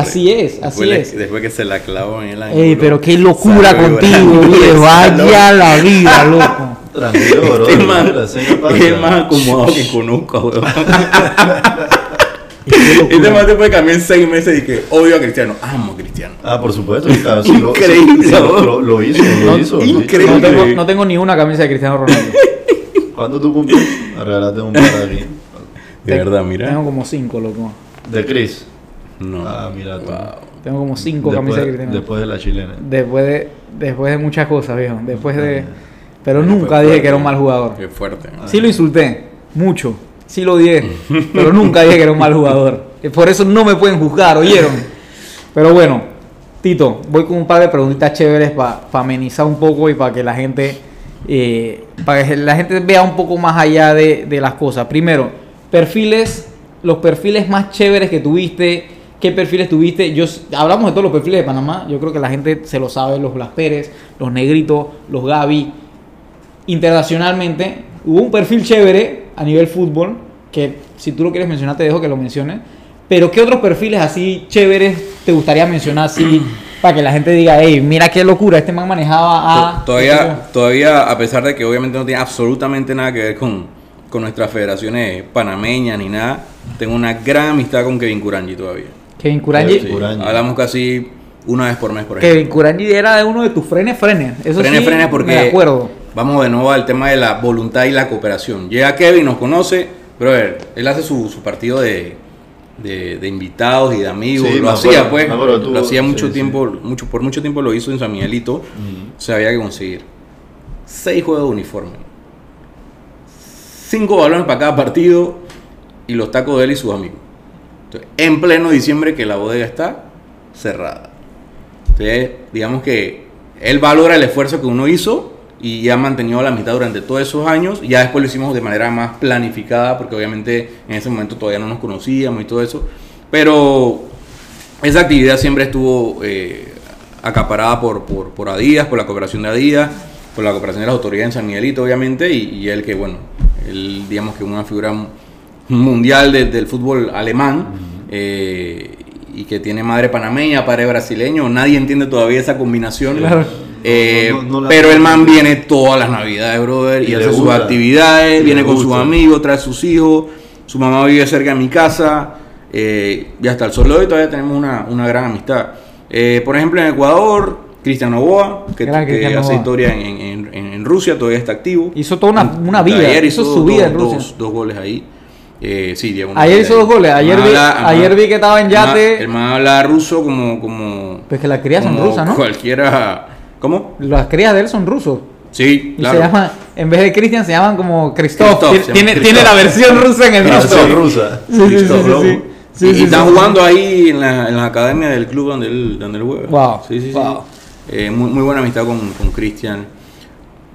Así es, así después, le- es. después que se la clavó en el ángulo. Ey, pero qué locura salió contigo, viejo. Vaya la vida, loco. Tranquilo, bro. Es más, es más acomodado que conozco, locura. Este más te puede cambiar en seis meses y que odio a Cristiano. Amo a Cristiano. Ah, por supuesto. claro, sí, lo- Increíble, sí, lo, ¿no? lo- lo hizo, lo No, hizo. increíble. No tengo, no tengo ni una camisa de Cristiano Ronaldo. ¿Cuándo tú cumples? Regálate un par aquí. De verdad, mira. Tengo como cinco, loco. De Chris. No. Ah, mira tú. Wow. Tengo como cinco Después, camisas de Cristiano. después de la chilena. Después de, después de muchas cosas, viejo. Después de. Ah, Pero nunca dije fuerte. que era un mal jugador. Qué fuerte. ¿no? Sí lo insulté. Mucho. Sí lo dije, pero nunca dije que era un mal jugador. Eh, Por eso no me pueden juzgar, ¿oyeron? Pero bueno, Tito, voy con un par de preguntitas chéveres para amenizar un poco y para que la gente eh, para que la gente vea un poco más allá de, de las cosas. Primero, perfiles, los perfiles más chéveres que tuviste, ¿qué perfiles tuviste? Yo, hablamos de todos los perfiles de Panamá, yo creo que la gente se lo sabe, los Blas Pérez, los Negritos, los Gaby. Internacionalmente, hubo un perfil chévere a nivel fútbol, que si tú lo quieres mencionar te dejo que lo menciones. Pero ¿qué otros perfiles así chéveres te gustaría mencionar así para que la gente diga, hey, mira qué locura, este man manejaba a... todavía, todavía, a pesar de que obviamente no tiene absolutamente nada que ver con, con nuestras federaciones panameñas ni nada, tengo una gran amistad con Kevin Curangi todavía. Kevin Curangi. Sí, hablamos casi una vez por mes, por ejemplo. Kevin Curangi era de uno de tus frenes frenes. Eso Frenes, sí, frenes, porque me acuerdo. vamos de nuevo al tema de la voluntad y la cooperación. Llega Kevin, nos conoce, pero él hace su, su partido de, de, de invitados y de amigos. Sí, lo hacía, acuerdo, pues. me acuerdo, tú- lo hacía mucho sí. tiempo, mucho, por mucho tiempo lo hizo en San Miguelito. Se había que conseguir seis juegos de uniforme, cinco balones para cada partido y los tacos de él y sus amigos. En pleno diciembre que la bodega está cerrada. Entonces, digamos que él valora el esfuerzo que uno hizo y ha mantenido la mitad durante todos esos años. Ya después lo hicimos de manera más planificada, porque obviamente en ese momento todavía no nos conocíamos y todo eso. Pero esa actividad siempre estuvo eh, acaparada por, por, por Adidas, por la cooperación de Adidas, por la cooperación de las autoridades en San Miguelito, obviamente, y, él que, bueno, él digamos que una figura mundial de- del fútbol alemán, eh, y que tiene madre panameña, padre brasileño, nadie entiende todavía esa combinación. Claro. Eh, No, no, no la- pero el man viene todas las navidades, brother, y, Y hace sus actividades, Y viene con sus amigos, trae sus hijos, su mamá vive cerca de mi casa, eh, y hasta el sol de hoy todavía tenemos una, una gran amistad. Eh, por ejemplo, en Ecuador, Cristian Novoa, que, que hace Novoa. historia en, en- en- en Rusia, todavía está activo. Hizo toda una, una Ayer vida. Hizo hizo su vida en dos- Rusia. Dos, dos goles ahí. Eh, sí, Diego. Ayer hizo dos goles. Ayer vi- Habla- ayer vi que estaba en yate. El man habla ruso como. como Pues que las crías son rusas, ¿no? Cualquiera. ¿Cómo? Las crías de él son rusos. Sí, Y claro. se llama, en vez de Cristian, se llaman como Christoph. Christoph, Tiene, tiene, Christoph. tiene la versión rusa en el La disco. versión rusa. Sí, sí, sí, sí, sí. Sí, y sí, están sí. jugando ahí en la, en la academia del club donde él, donde él juega. Wow, Sí, sí, sí. wow. Eh, muy, muy buena amistad con, con Cristian.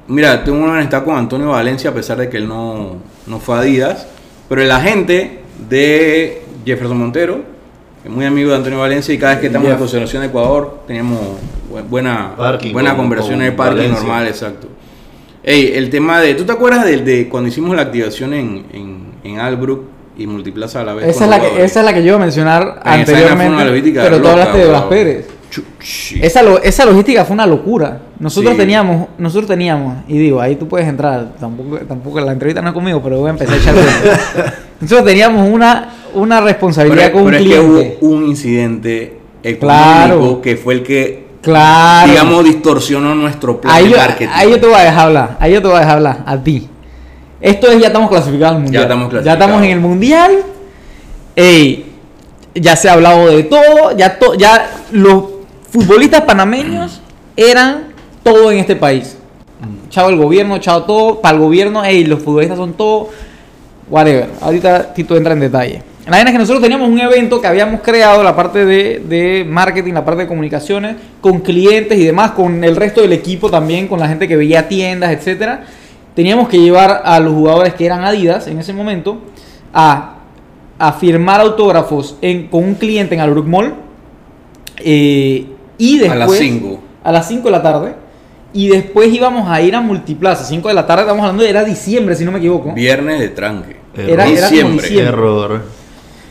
Mira, tengo una amistad con Antonio Valencia, a pesar de que él no, no fue a Adidas. Pero el agente de Jefferson Montero, que es muy amigo de Antonio Valencia, y cada vez que estamos en la. Concentración de Ecuador, teníamos bu- buena, Parking buena con- conversación con en el parking Valencia. normal, exacto. Ey, el tema de. ¿Tú te acuerdas de cuando hicimos la activación en, en, en Albrook y Multiplaza a la vez? Esa es, la que, esa es la que yo iba a mencionar fue anteriormente. Pero tú hablaste de Blas. Pérez. Esa, lo- esa logística fue una locura. Nosotros Sí. teníamos, nosotros teníamos, y digo, ahí tú puedes entrar, tampoco, tampoco la entrevista no es conmigo, pero voy a empezar a echar. Nosotros teníamos una, una responsabilidad Pero, con un pero es que hubo un incidente económico Claro. que fue el que, Claro. digamos, distorsionó nuestro plan ahí, de yo, marketing. ahí yo te voy a dejar hablar, ahí yo te voy a dejar hablar, a ti. Esto es, ya estamos clasificados al mundial. estamos Ya estamos en el mundial. Ey, ya se ha hablado de todo, ya, to- ya los futbolistas panameños eran todo en este país. Chao el gobierno, chao todo, para el gobierno, ey, los futbolistas son todo, whatever. Ahorita Tito entra en detalle. La verdad es que nosotros teníamos un evento que habíamos creado, la parte de, de marketing, la parte de comunicaciones, con clientes y demás, con el resto del equipo también, con la gente que veía tiendas, etcétera. Teníamos que llevar a los jugadores que eran Adidas en ese momento a, a firmar autógrafos en- con un cliente en Albrook Mall. eh, y A después, las 5. a las 5 de la tarde. Y después íbamos a ir a Multiplaza. 5 de la tarde, estamos hablando de era diciembre, si no me equivoco. Viernes de tranque. Era- era como diciembre. Error.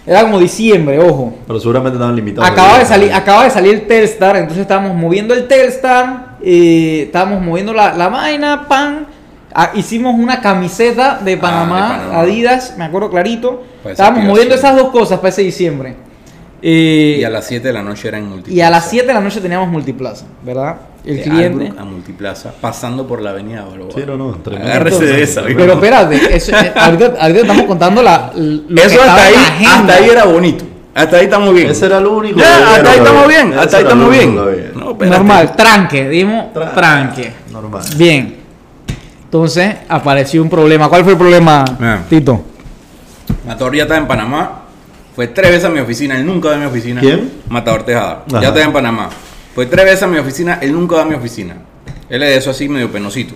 Era como diciembre, ojo. Pero seguramente estaban limitados. Acaba de salir, acaba de salir el Telstar, entonces estábamos moviendo el Telstar, eh, estábamos moviendo la, la vaina, pan. Ah, hicimos una camiseta de Panamá, Ah, de Panamá. Adidas, me acuerdo clarito. Estábamos moviendo esas dos cosas para ese diciembre. Eh, Y a las 7 de la noche era en Multiplaza. y a las 7 de la noche teníamos Multiplaza, ¿verdad? El De cliente. Albrook a Multiplaza, pasando por la avenida Balboa. Sí, no, no. Agárrese de esa. Pero espérate, eso, eh, ahorita, ahorita estamos contando la, lo Eso hasta ahí, la agenda. hasta ahí era bonito. Hasta ahí estamos bien. Ese era el único. Ya, que hasta ahí estamos bien. Hasta ahí estamos bien. No. Normal, tranque, dimos Tra- tranque. Normal. Bien. Entonces apareció un problema. ¿Cuál fue el problema, Ah. Tito? Matador ya estaba en Panamá. Fue tres veces a mi oficina. Él nunca va a mi oficina. ¿Quién? Matador Tejada. Ajá. Ya estaba en Panamá. Fue tres veces a mi oficina. Él nunca va a mi oficina. Él es de eso así medio penosito.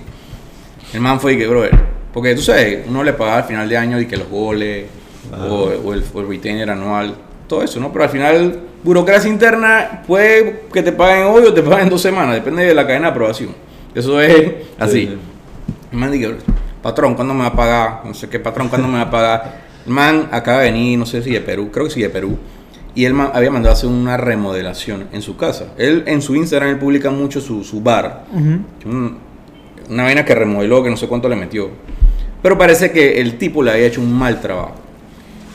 El man fue y que, brother. Porque tú sabes, uno le pagaba al final de año y que los goles o, o el, o el retainer anual. Todo eso, ¿no? Pero al final, burocracia interna puede que te paguen hoy o te paguen en dos semanas. Depende de la cadena de aprobación. Eso es así. Sí. El man dice, patrón, ¿cuándo me va a pagar? No sé qué, patrón, ¿cuándo me va a pagar? El man acaba de venir, no sé si de Perú, creo que sí de Perú. Y él había mandado a hacer una remodelación en su casa. Él en su Instagram él publica mucho su, su bar. Un- una vaina que remodeló, que no sé cuánto le metió. Pero parece que el tipo le había hecho un mal trabajo.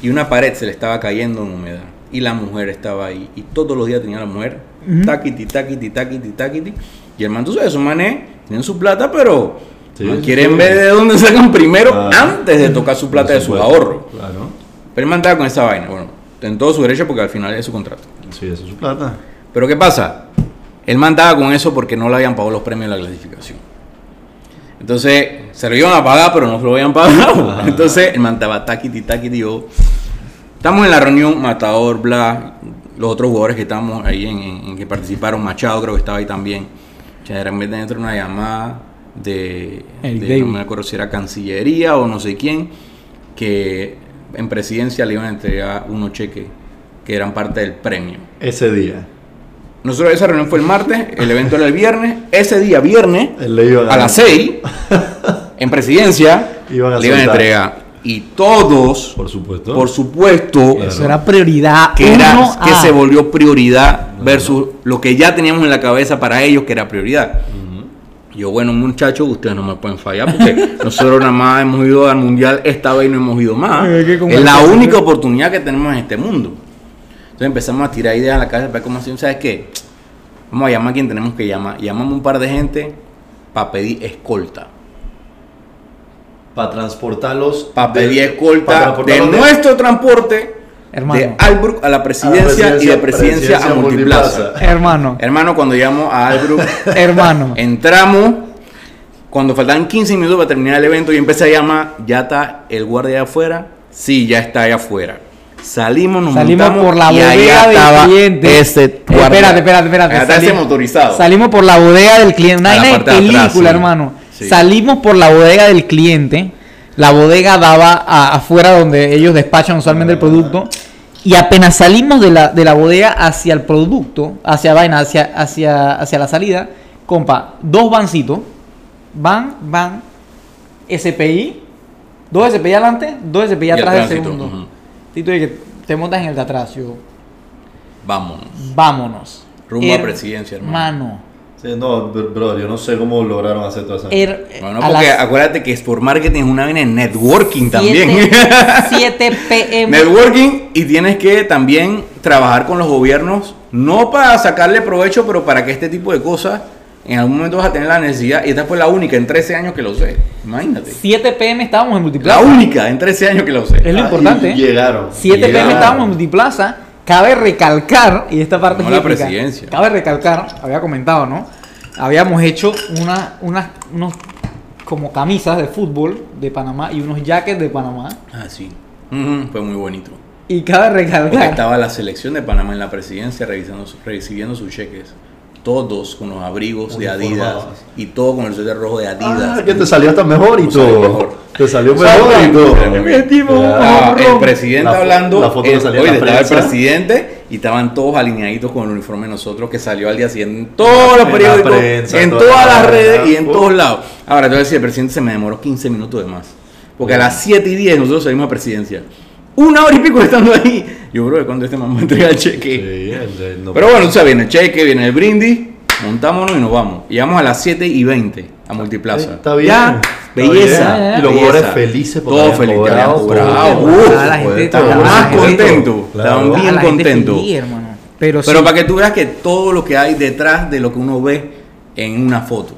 Y una pared se le estaba cayendo en humedad. Y la mujer estaba ahí. Y todos los días tenía la mujer. Ujú. Taquiti, taquiti, taquiti, taquiti. Y el man, tú sabes, esos manes tienen su plata, pero Sí, sí, quieren sí. ver de dónde sacan primero Ah. antes de tocar su plata de sus ahorros. Pero el man estaba con esa vaina. Bueno, en todo su derecho porque al final es su contrato. Sí, eso es su plata. Pero ¿qué pasa? Él mandaba con eso porque no le habían pagado los premios de la clasificación. Entonces, se lo iban a pagar, pero no se lo habían pagado. Ajá. Entonces, él mandaba taquiti, taquiti. Yo, estamos en la reunión, Matador, Bla, los otros jugadores que estamos ahí en, en- en que participaron, Machado creo que estaba ahí también. Repente entra una llamada de, El de- no me acuerdo si era Cancillería o no sé quién, que en presidencia le iban a entregar unos cheques que eran parte del premio. Ese día. Nosotros esa reunión fue el martes, el evento era el viernes. Ese día, viernes, Él le iba a las 6, en presidencia, Iban a le iban a entregar. Y todos, Por supuesto. por supuesto, Claro. Eso era prioridad. que, era, que se volvió prioridad versus lo que ya teníamos en la cabeza para ellos, que era prioridad. Yo, bueno, muchachos, ustedes no me pueden fallar porque nosotros nada más hemos ido al mundial, esta vez no hemos ido más. Es la única oportunidad que tenemos en este mundo. Entonces empezamos a tirar ideas a la cabeza para ver cómo hacemos. ¿Sabes qué? Vamos a llamar a quien tenemos que llamar. Llamamos un par de gente para pedir escolta. Para transportarlos. Para pedir escolta de- nuestro transporte Hermano. de Albrook a la presidencia, y de presidencia, a Multiplaza. Hermano. Hermano, cuando llamo a Albrook, Hermano. entramos. Cuando faltaban 15 minutos para terminar el evento, yo empecé a llamar. ¿Ya está el guardia allá afuera? Sí, ya está allá afuera. Salimos, nos Salimos montamos por la y bodega estaba del cliente. Ese Eh, espérate, espérate, espérate. Allá está ese Salimos- motorizado. Salimos por la bodega del cliente. Una A la película, atrás, sí. hermano. Sí. Salimos por la bodega del cliente. La bodega daba a- afuera donde ellos despachan usualmente el producto. Y apenas salimos de la, de la bodega hacia el producto, hacia vaina, hacia, hacia, hacia la salida, compa, dos vancitos, van, van, SPI, dos SPI adelante, dos SPI atrás del segundo. Tito, y que te montas en el de atrás, yo, Vámonos. vámonos. Rumbo a presidencia, hermano. Hermano. Sí, no, br- bro, yo no sé cómo lograron hacer toda esa. Er- Bueno, porque las acuérdate que Sport Marketing es una vaina de networking también. 7 pm. networking y tienes que también trabajar con los gobiernos, no para sacarle provecho, pero para que este tipo de cosas en algún momento vas a tener la necesidad. Y esta fue la única en 13 años que lo sé. Imagínate. 7 pm estábamos en La Multiplaza. única en 13 años que lo sé. Es lo Ah, importante. y Llegaron. 7 pm Llegaron. estábamos en Multiplaza. Cabe recalcar, y esta parte No es la presidencia. Cabe recalcar, había comentado, ¿no? Habíamos hecho una, unas, unos como camisas de fútbol de Panamá y unos jackets de Panamá. Ah, sí. Fue muy bonito. Y cabe Porque recalcar. estaba la selección de Panamá en la presidencia revisando, recibiendo sus cheques. Todos con los abrigos de Adidas y todo con el suéter rojo de Adidas. Ah, que te salió hasta mejor y todo. Te salió O sea, mejor y todo. El presidente La hablando, la foto que el- en oye, la estaba el presidente y estaban todos alineaditos con el uniforme de nosotros que salió al día siguiente en todos los periódicos, prensa, en toda todas la las redes y en uf. todos lados. Ahora, te voy a decir, el presidente se me demoró 15 minutos de más. Porque a las 7 y 10 nosotros salimos a presidencia. Una hora y pico estando ahí. Yo, bro, ¿cuándo este mamá entrega el cheque? Sí, el de- no- Pero bueno, tú sabes, viene el cheque, viene el brindis, montámonos y nos vamos. Y vamos a las 7 y 20 a Multiplaza. Está bien. Ya, está belleza. bien. Y los jugadores felices porque Todos felices, estaban más contentos. Estaban bien contentos. Pero, Pero sí, para que tú veas que todo lo que hay detrás de lo que uno ve en una foto.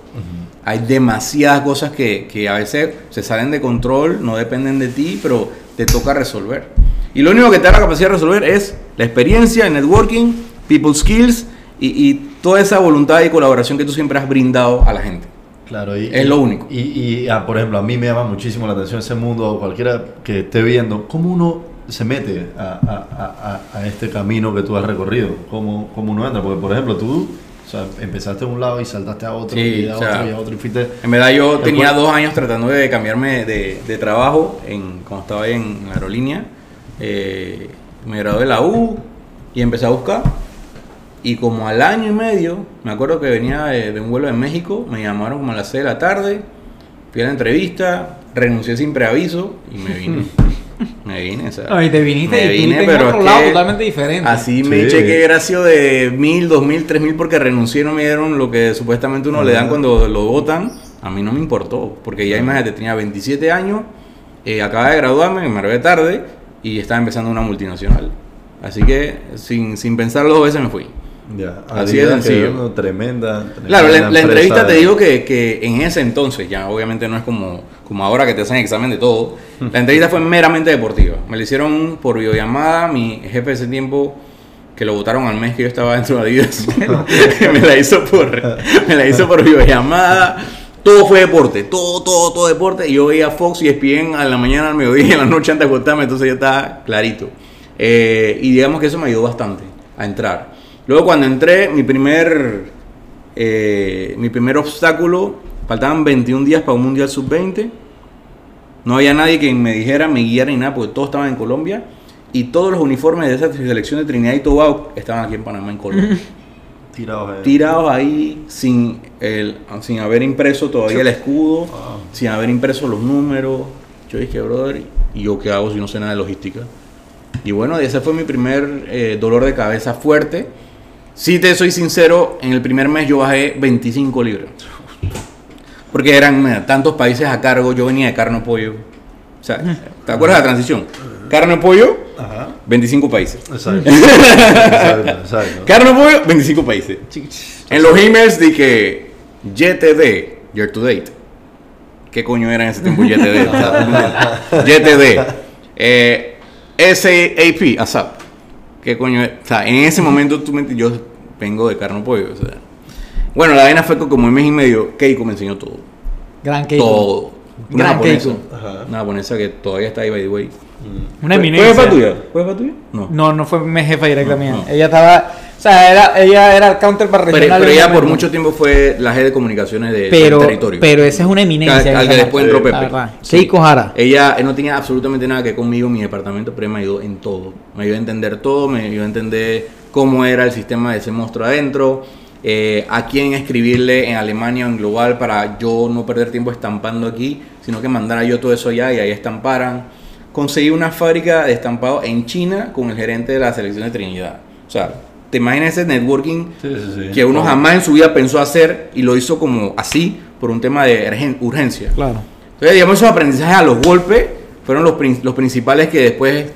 Hay demasiadas cosas que, que a veces se salen de control, no dependen de ti, pero te toca resolver. Y lo único que te da la capacidad de resolver es la experiencia, el networking, people skills y, y toda esa voluntad y colaboración que tú siempre has brindado a la gente. Claro, y, Es lo único. Y, y, ah, por ejemplo, a mí me llama muchísimo la atención ese mundo, cualquiera que esté viendo, cómo uno se mete a, a- a- a- este camino que tú has recorrido, cómo, cómo uno entra, porque por ejemplo tú o sea, empezaste a un lado y saltaste a otro Sí, y a o sea, otro y a otro y fuiste... En verdad yo Después- tenía dos años tratando de cambiarme de, de trabajo en, cuando estaba ahí en la aerolínea. Eh, me gradué de la U y empecé a buscar. Y como al año y medio, me acuerdo que venía de, de un vuelo de México, me llamaron como a las 6 de la tarde, fui a la entrevista, renuncié sin preaviso y me vine. me vine, o sea, No, y te viniste me y vine, estuviste en pero otro es lado totalmente diferente. Así me eché que gracio de mil, dos mil, tres mil porque renuncié y no me dieron lo que supuestamente uno le dan cuando lo votan. A mí no me importó, porque ya imagínate, tenía 27 años, eh, acababa de graduarme, me gradué tarde y estaba empezando una multinacional. Así que sin, sin pensarlo dos veces me fui. Ya, Así de sencillo. tremenda, tremenda Claro, la, entrevista te digo que, que en ese entonces, ya obviamente no es como, como ahora que te hacen examen de todo, la entrevista fue meramente deportiva. Me la hicieron por videollamada, mi jefe de ese tiempo, que lo votaron al mes que yo estaba dentro de Adidas, me, la hizo por, me la hizo por videollamada. Todo fue deporte, todo, todo, todo deporte. Y yo veía Fox y ESPN a la mañana, al mediodía y en la noche antes de acostarme, entonces ya estaba clarito. Eh, y digamos que eso me ayudó bastante a entrar. Luego cuando entré, mi primer, eh, mi primer obstáculo, faltaban 21 días para un Mundial Sub-20. No había nadie que me dijera, me guiara ni nada, porque todos estaban en Colombia. Y todos los uniformes de esa selección de Trinidad y Tobago estaban aquí en Panamá, en Colombia. Tirados ahí. Tirados ahí sin, el, sin haber impreso todavía el escudo, Ah. sin haber impreso los números. Yo dije, brother, ¿y yo qué hago si no sé nada de logística? Y bueno, ese fue mi primer eh, dolor de cabeza fuerte. Si te soy sincero, en el primer mes yo bajé 25 libras. Porque eran mira, tantos países a cargo, yo venía de carne pollo. O sea, ¿te acuerdas de la transición? Carne pollo, Ajá. 25 países. Exacto. exacto, exacto. Carne pollo, 25 países. En los emails que YTD, Year to Date. ¿Qué coño era en ese tiempo YTD? YTD. Eh, SAP, ASAP. ¿Qué coño es? O sea, en ese momento tú me- yo vengo de carne o pollo. O sea. Bueno, la vaina fue que como un mes y medio, Keiko me enseñó todo. Gran Keiko. Todo. Una Gran japonesa. Keiko. Ajá. Una japonesa que todavía está ahí, by the way. Una ¿Fue eminencia. jefa tuya? ¿Fue jefa tuya? No. No, no fue mi jefa directa mía. no. Ella estaba. O sea, era, ella era el counterpart Pero, regional. pero un ella por mucho tiempo fue la jefe de comunicaciones de Pero, del territorio. pero esa es una eminencia. Al- que después entró Pepe. Sí. Keiko Jara. Ella eh, no tenía absolutamente nada que ver conmigo, mi departamento, pero ella me ayudó en todo. Me ayudó a entender todo, me ayudó a entender cómo era el sistema de ese monstruo adentro, eh, a quién escribirle en Alemania o en global para yo no perder tiempo estampando aquí, sino que mandara yo todo eso allá y ahí estamparan. Conseguí una fábrica de estampado en China con el gerente de la selección de Trinidad. O sea, te imaginas ese networking Sí, sí, sí. que uno jamás en su vida pensó hacer y lo hizo como así por un tema de urgen- urgencia. Claro. Entonces, digamos, esos aprendizajes a los golpes fueron los, prin- los principales que después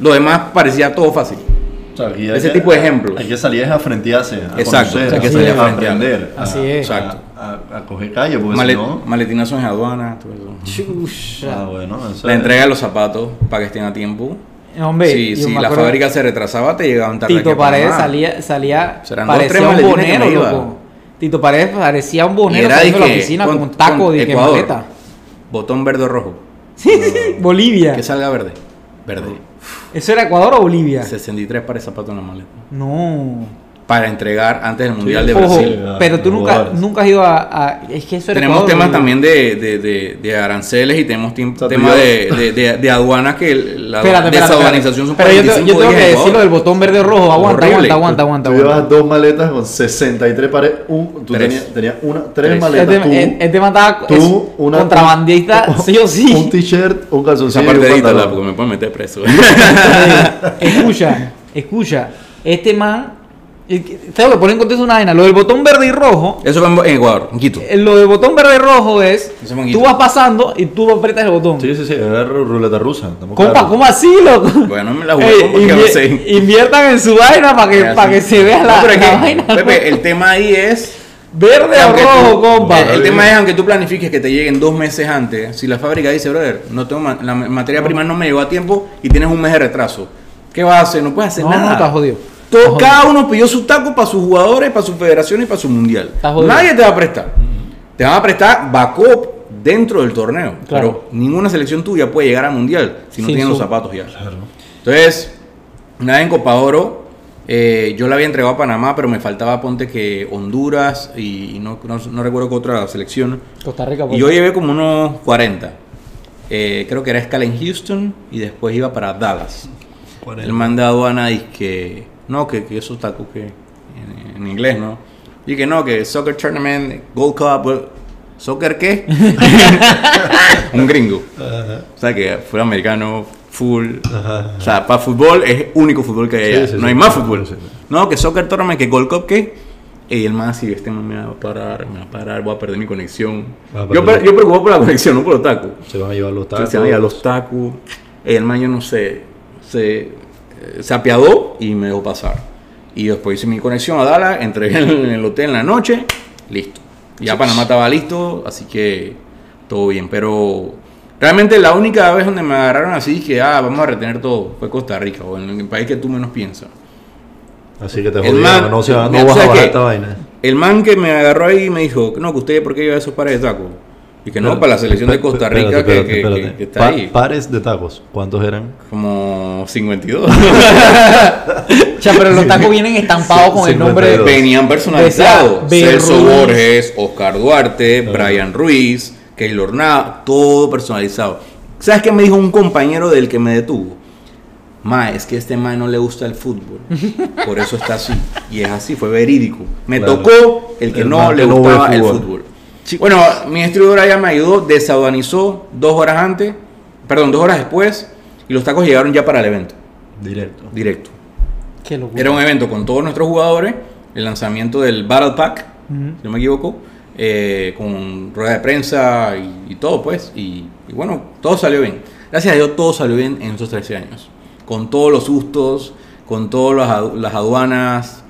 lo demás parecía todo fácil. O sea, aquí Ese que- tipo de ejemplos. Hay que salir a frentearse, a Exacto, conocer, hay que a, salir a a aprender. Así a, es. Exacto. A, a coger calle, porque Malet- si no... Maletinazo en aduana, todo eso. Chusha. Ah, bueno, eso La es- entrega de los zapatos para que estén a tiempo. Hombre, Sí, yo si la acuerdo- fábrica se retrasaba, te llegaban tarde. Tito. Paredes salía, salía Serán dos, parecía tres un bonero, loco. Tito Paredes parecía un bonero era saliendo de la oficina con- con, un taco de que maleta. Botón verde o rojo. Sí, Bolivia. Que salga verde. Verde. ¿Eso era Ecuador o Bolivia? 63 pares de zapatos en la maleta. No. Para entregar antes del Mundial de Ojo, Brasil. pero tú nunca, nunca has ido a, a- Es que eso era Tenemos Ecuador, temas también de, de, de, de aranceles y tenemos temas de, de, de, de aduanas que la Espérate, son Pero yo, te- 45 yo tengo que decir lo del botón verde o rojo. Aguanta, Horrible. aguanta, aguanta, Tú aguanta. llevas dos maletas con 63 paredes. Un, tú Tres. tenías, tenías una, tres, Tres. maletas. Este, tú, el- el tema estaba tú, es una, contrabandista, un- sí o sí. Un t-shirt, un Esa calzoncillo y parte porque me pueden meter preso. Escucha, escucha. Este man. Te lo ponen en contexto una vaina. Lo del botón verde y rojo. Eso fue en en Ecuador, en Quito. eh, Lo del botón verde y rojo es. Eso fue en Tú vas pasando y tú aprietas el botón. Sí, sí, sí, era ru- ruleta rusa. estamos Compa, claros. ¿cómo así, loco? Bueno, me la jugué Ey, porque invier- no sé. inviertan en su vaina para que, que se vea la, No, pero es la que, vaina. Pepe, el tema ahí es. Verde o tú- rojo, compa. El, el tema es, aunque tú planifiques que te lleguen dos meses antes, si la fábrica dice, brother, no tengo ma- la materia prima no me llegó a tiempo y tienes un mes de retraso, ¿qué vas a hacer? No puedes hacer No, nada. no, estás jodido. Todo- cada uno pidió su taco para sus jugadores, para su federación y para su mundial. Nadie te va a prestar. te van a prestar backup dentro del torneo. Claro. Pero ninguna selección tuya puede llegar al mundial si no Sin tienen los zapatos ya. Entonces, una vez en Copa Oro, eh, yo la había entregado a Panamá, pero me faltaba, ponte que Honduras y, y no, no, no recuerdo qué otra selección. Costa Rica. Y yo llevé como unos 40. Eh, creo que era escala en Houston y después iba para Dallas. El man de aduana dice que no, que, que eso está que en, en inglés, ¿no? Y que no, que Soccer Tournament, Gold Cup, ¿Soccer qué? Un gringo. O sea, que fue americano, full. O sea, para fútbol es único fútbol que hay Sí, allá. sí, no sí. hay más fútbol. No, que Soccer Tournament, que Gold Cup qué. Y el man así, este man me va a parar, me va a parar, voy a perder mi conexión. Yo, yo preocupado por la conexión, no por los tacos. Se van a llevar los tacos. se van a a los tacos. El man, yo no sé, se, eh, se apiadó y me dejó pasar. Y después hice mi conexión a Dallas, entregué en el, hotel en la noche, listo. Ya Panamá estaba listo, así que todo bien. Pero realmente la única vez donde me agarraron así que, ah, vamos a retener todo, fue Costa Rica, o en el país que tú menos piensas. Así que te jodieron, man- no, va- no ¿sabes vas a bajar qué? esta vaina. El man que me agarró ahí me dijo, no, que usted, ¿por qué lleva esos pares de tacos? Y que no, para la selección de Costa Rica Espérate, que- espérate, que, espérate. que- que está Pa- ahí. Pares de tacos, ¿cuántos eran? Como 52. Cha, pero los tacos vienen estampados con el nombre. 52. Venían personalizados. Celso Ruiz. Borges, Oscar Duarte, Brian Ruiz, Keylor Nava, todo personalizado. ¿Sabes qué me dijo un compañero del que me detuvo? Ma, es que a este ma no le gusta el fútbol. Por eso está así. Y es así, fue verídico. Me Claro. tocó el que El no le no gustaba el fútbol. Bueno, mi distribuidora ya me ayudó, desaduanizó dos horas antes, perdón, dos horas después, y los tacos llegaron ya para el evento, Directo. directo. Qué locura. Era un evento con todos nuestros jugadores, el lanzamiento del Battle Pack, si no me equivoco, eh, con rueda de prensa y, y todo, pues. Y, y bueno, todo salió bien. Gracias a Dios, todo salió bien en esos 13 años. Con todos los sustos, con todas las aduanas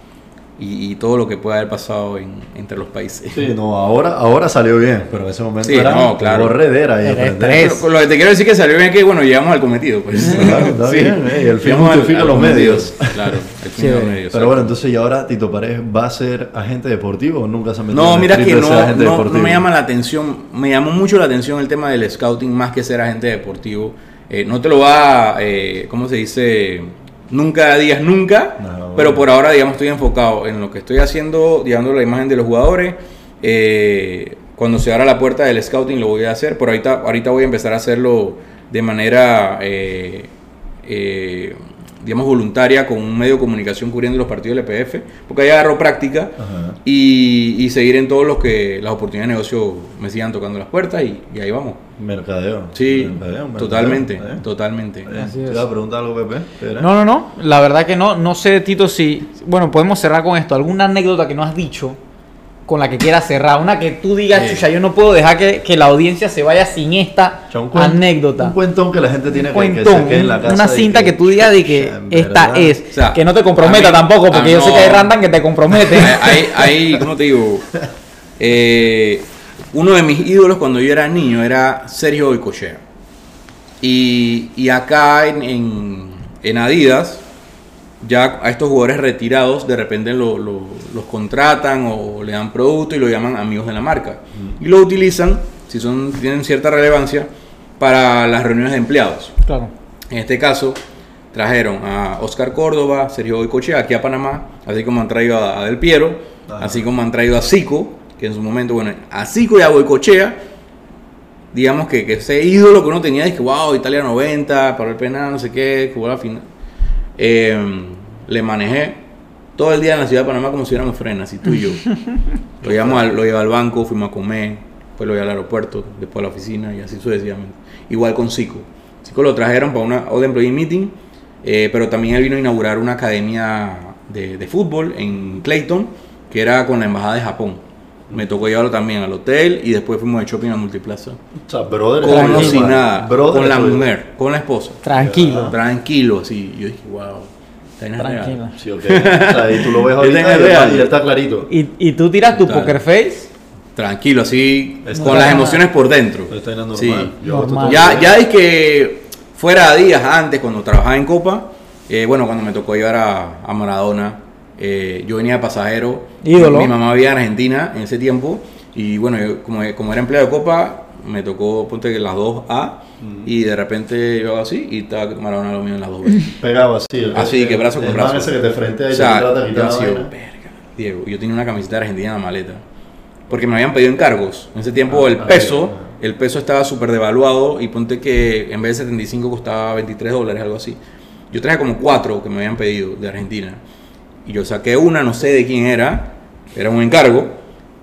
y, y todo lo que puede haber pasado en- entre los países. Sí, no, ahora, ahora salió bien, pero en ese momento Sí, era no, claro. corredera y. Pero lo que te quiero decir que salió bien es que, bueno, llegamos al cometido, pues. Claro, está bien, eh, el fin justifica los cometido. medios. Claro, el fin Sí, de los medios. Pero bueno, entonces, ¿y ahora Tito Paredes va a ser agente deportivo o nunca se ha metido No, en el mira que no, no, deportivo? no me llama la atención, me llamó mucho la atención el tema del scouting más que ser agente deportivo. Eh, no te lo va, eh, ¿cómo se dice? Nunca digas nunca, No, bueno. pero por ahora, digamos, estoy enfocado en lo que estoy haciendo, llevando la imagen de los jugadores. Eh, cuando se abra la puerta del scouting lo voy a hacer, pero ahorita, ahorita voy a empezar a hacerlo de manera, eh, eh, digamos, voluntaria con un medio de comunicación cubriendo los partidos del EPF, porque ahí agarro práctica y, y seguir en todos los que las oportunidades de negocio me sigan tocando las puertas y, y ahí vamos. Mercadeo. Sí, Mercadeo, mercadeo, totalmente, totalmente. ¿Te iba a preguntar algo, Pepe? No, no, no. La verdad que no. No sé, Tito, si. Bueno, podemos cerrar con esto. ¿Alguna anécdota que no has dicho con la que quieras cerrar? Una que tú digas, Sí. chucha, yo no puedo dejar que, que la audiencia se vaya sin esta O sea, un cuen- anécdota. Un cuentón que la gente tiene Un que, que se en la casa. una cinta que, tú digas de que esta verdad, es. O sea, que no te comprometa mí- tampoco, porque yo sé que hay randan que te comprometen. Hay, hay, ¿cómo te digo? Eh, uno de mis ídolos cuando yo era niño era Sergio Boicochea. Y, y acá en, en- en Adidas, ya a estos jugadores retirados de repente lo- lo- los contratan o le dan producto y lo llaman amigos de la marca. Y lo utilizan, si son, tienen cierta relevancia, para las reuniones de empleados. claro. En este caso, trajeron a Oscar Córdoba, Sergio Boicochea aquí a Panamá, así como han traído a, a Del Piero, Ajá. así como han traído a Zico, que en su momento, bueno, a Zico y a Boicochea, digamos que, que ese ídolo que uno tenía, dije, wow, Italia 90, para el penal, no sé qué, jugó la final. Eh, le manejé todo el día en la ciudad de Panamá como si éramos frenas, así tú y yo. lo, llevamos al, lo llevé al banco, fuimos a comer, después lo llevé al aeropuerto, después a la oficina y así sucesivamente. Igual con Zico. Zico lo trajeron para una All Employee Meeting, eh, pero también él vino a inaugurar una academia de, de fútbol en Clayton, que era con la embajada de Japón. Me tocó llevarlo también al hotel y después fuimos de shopping a Multiplaza. O sea, brother. Nada, Brother con la mujer, con la esposa. Tranquilo. Tranquilo, así. Yo dije, wow, Tranquilo. Sí, ok. Y tú lo ves ahorita y ya, está clarito. Y, y tú tiras tu poker face. Tranquilo, así, con las emociones por dentro. Está normal. Sí. Ya, ya es que fuera días antes, cuando trabajaba en Copa, eh, bueno, cuando me tocó llevar a, a Maradona, eh, yo venía de pasajero. Mi mamá vivía en Argentina en ese tiempo. Y bueno, como, como era empleado de Copa, me tocó, ponte que las 2A. Y de repente yo hago así y estaba Maradona lo mío en las dos veces. Pegado así. Así que, que brazo con brazo. Ese que te frente ahí o sea, te yo, Diego, yo tenía una camiseta argentina en la maleta. Porque me habían pedido encargos. En ese tiempo ah, el peso, el peso estaba súper devaluado y ponte que en vez de 75 costaba 23 dólares, algo así. Yo traje como cuatro que me habían pedido de Argentina. Y yo saqué una, no sé de quién era, era un encargo,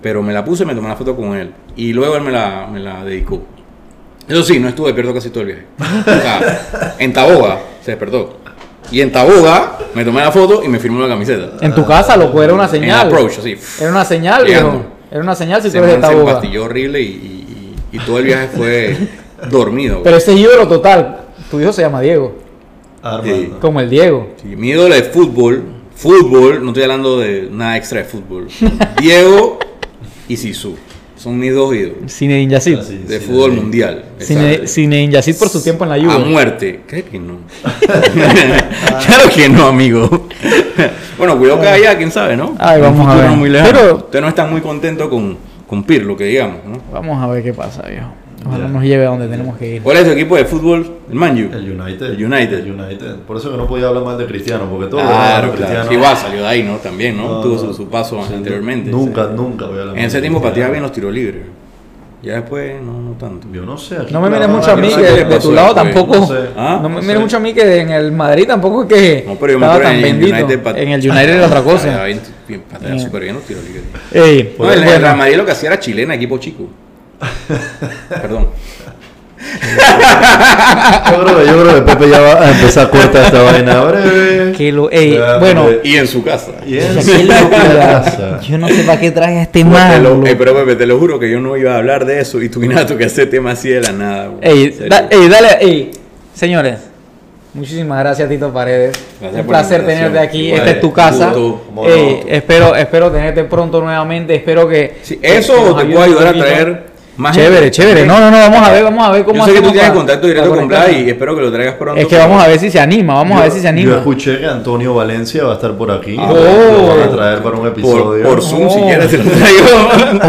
pero me la puse y me tomé la foto con él. Y luego él me la, me la dedicó. Eso sí, no estuve despierto casi todo el viaje. O sea, en Taboga se despertó. Y en Taboga me tomé la foto y me firmó la camiseta. En tu casa, loco, era una En señal. approach, así. Era una señal, viejo. Era una señal si tú Se, eres de se Taboga. empastilló horrible y, y- y- y todo el viaje fue dormido. Pero ese es ídolo total. Tu hijo se llama Diego. Armando. Como el Diego. Sí, mi ídolo de fútbol, fútbol, no estoy hablando de nada extra de fútbol. Diego y Sisu. Son mis dos ídolos Cine Yacid. De sí, fútbol mundial. Cine. Cine Yacid por su tiempo en la A Juve. muerte. Creo que no. claro que no, amigo. bueno, cuidado que haya, quién sabe, ¿no? Ay, vamos a ver. muy lejano. Pero- Usted no está muy contento con, con Pirlo, que digamos, ¿no? Vamos a ver qué pasa, viejo. Ojalá Ya. nos lleve a donde tenemos que ir. ¿Cuál es tu equipo de fútbol? El Manju. El United. El United. El United. Por eso que no podía hablar mal de Cristiano, porque todo Claro, claro. Cristiano. Igual salió de ahí, ¿no? También, ¿no? No, Tuvo su, su paso Sí, anteriormente. Nunca, Sí. nunca voy a hablar En ese tiempo pateaba bien los tiros libres. Ya después, no, no tanto. Yo no sé. No me mires mucho a mí, que de tu lado tampoco. No sé. ¿Ah? no me mires mucho a mí que en el Madrid tampoco es que No, pero yo me estaba acuerdo tan en el bendito. United. pat- en el United era otra Pateaba cosa. pateaba súper bien los tiros libres. El, Madrid lo que hacía era chilena, equipo chico. Perdón. Yo creo, que, yo creo que Pepe ya va a empezar a cortar esta vaina breve. que lo, ey, Ya, bueno. Y en su casa. Y en qué su locura. casa. yo no sé para qué traje a este Te man. lo- loco. eh, pero Pepe, te lo juro que yo no iba a hablar de eso y tú tú que ese tema así de la nada. Ey, da- ey, dale, ey, señores. Muchísimas gracias, Tito Paredes. Gracias Un placer tenerte aquí. Igual, Esta es tu casa. gusto. ¿Cómo Ey, no? espero, espero tenerte pronto nuevamente. Espero que. Sí, eso te puede ayudar a traer más Chévere, gente. chévere. No, no, no, vamos a ver, vamos a ver cómo Yo sé que tú tienes para- contacto directo con conectarnos. y espero que lo traigas pronto. Es que vamos a ver si se anima, vamos a ver si se Yo anima. escuché que Antonio Valencia va a estar por aquí. Ah, lo van a oh. traer para un episodio. por Zoom, si Oh. quieres, te lo traigo.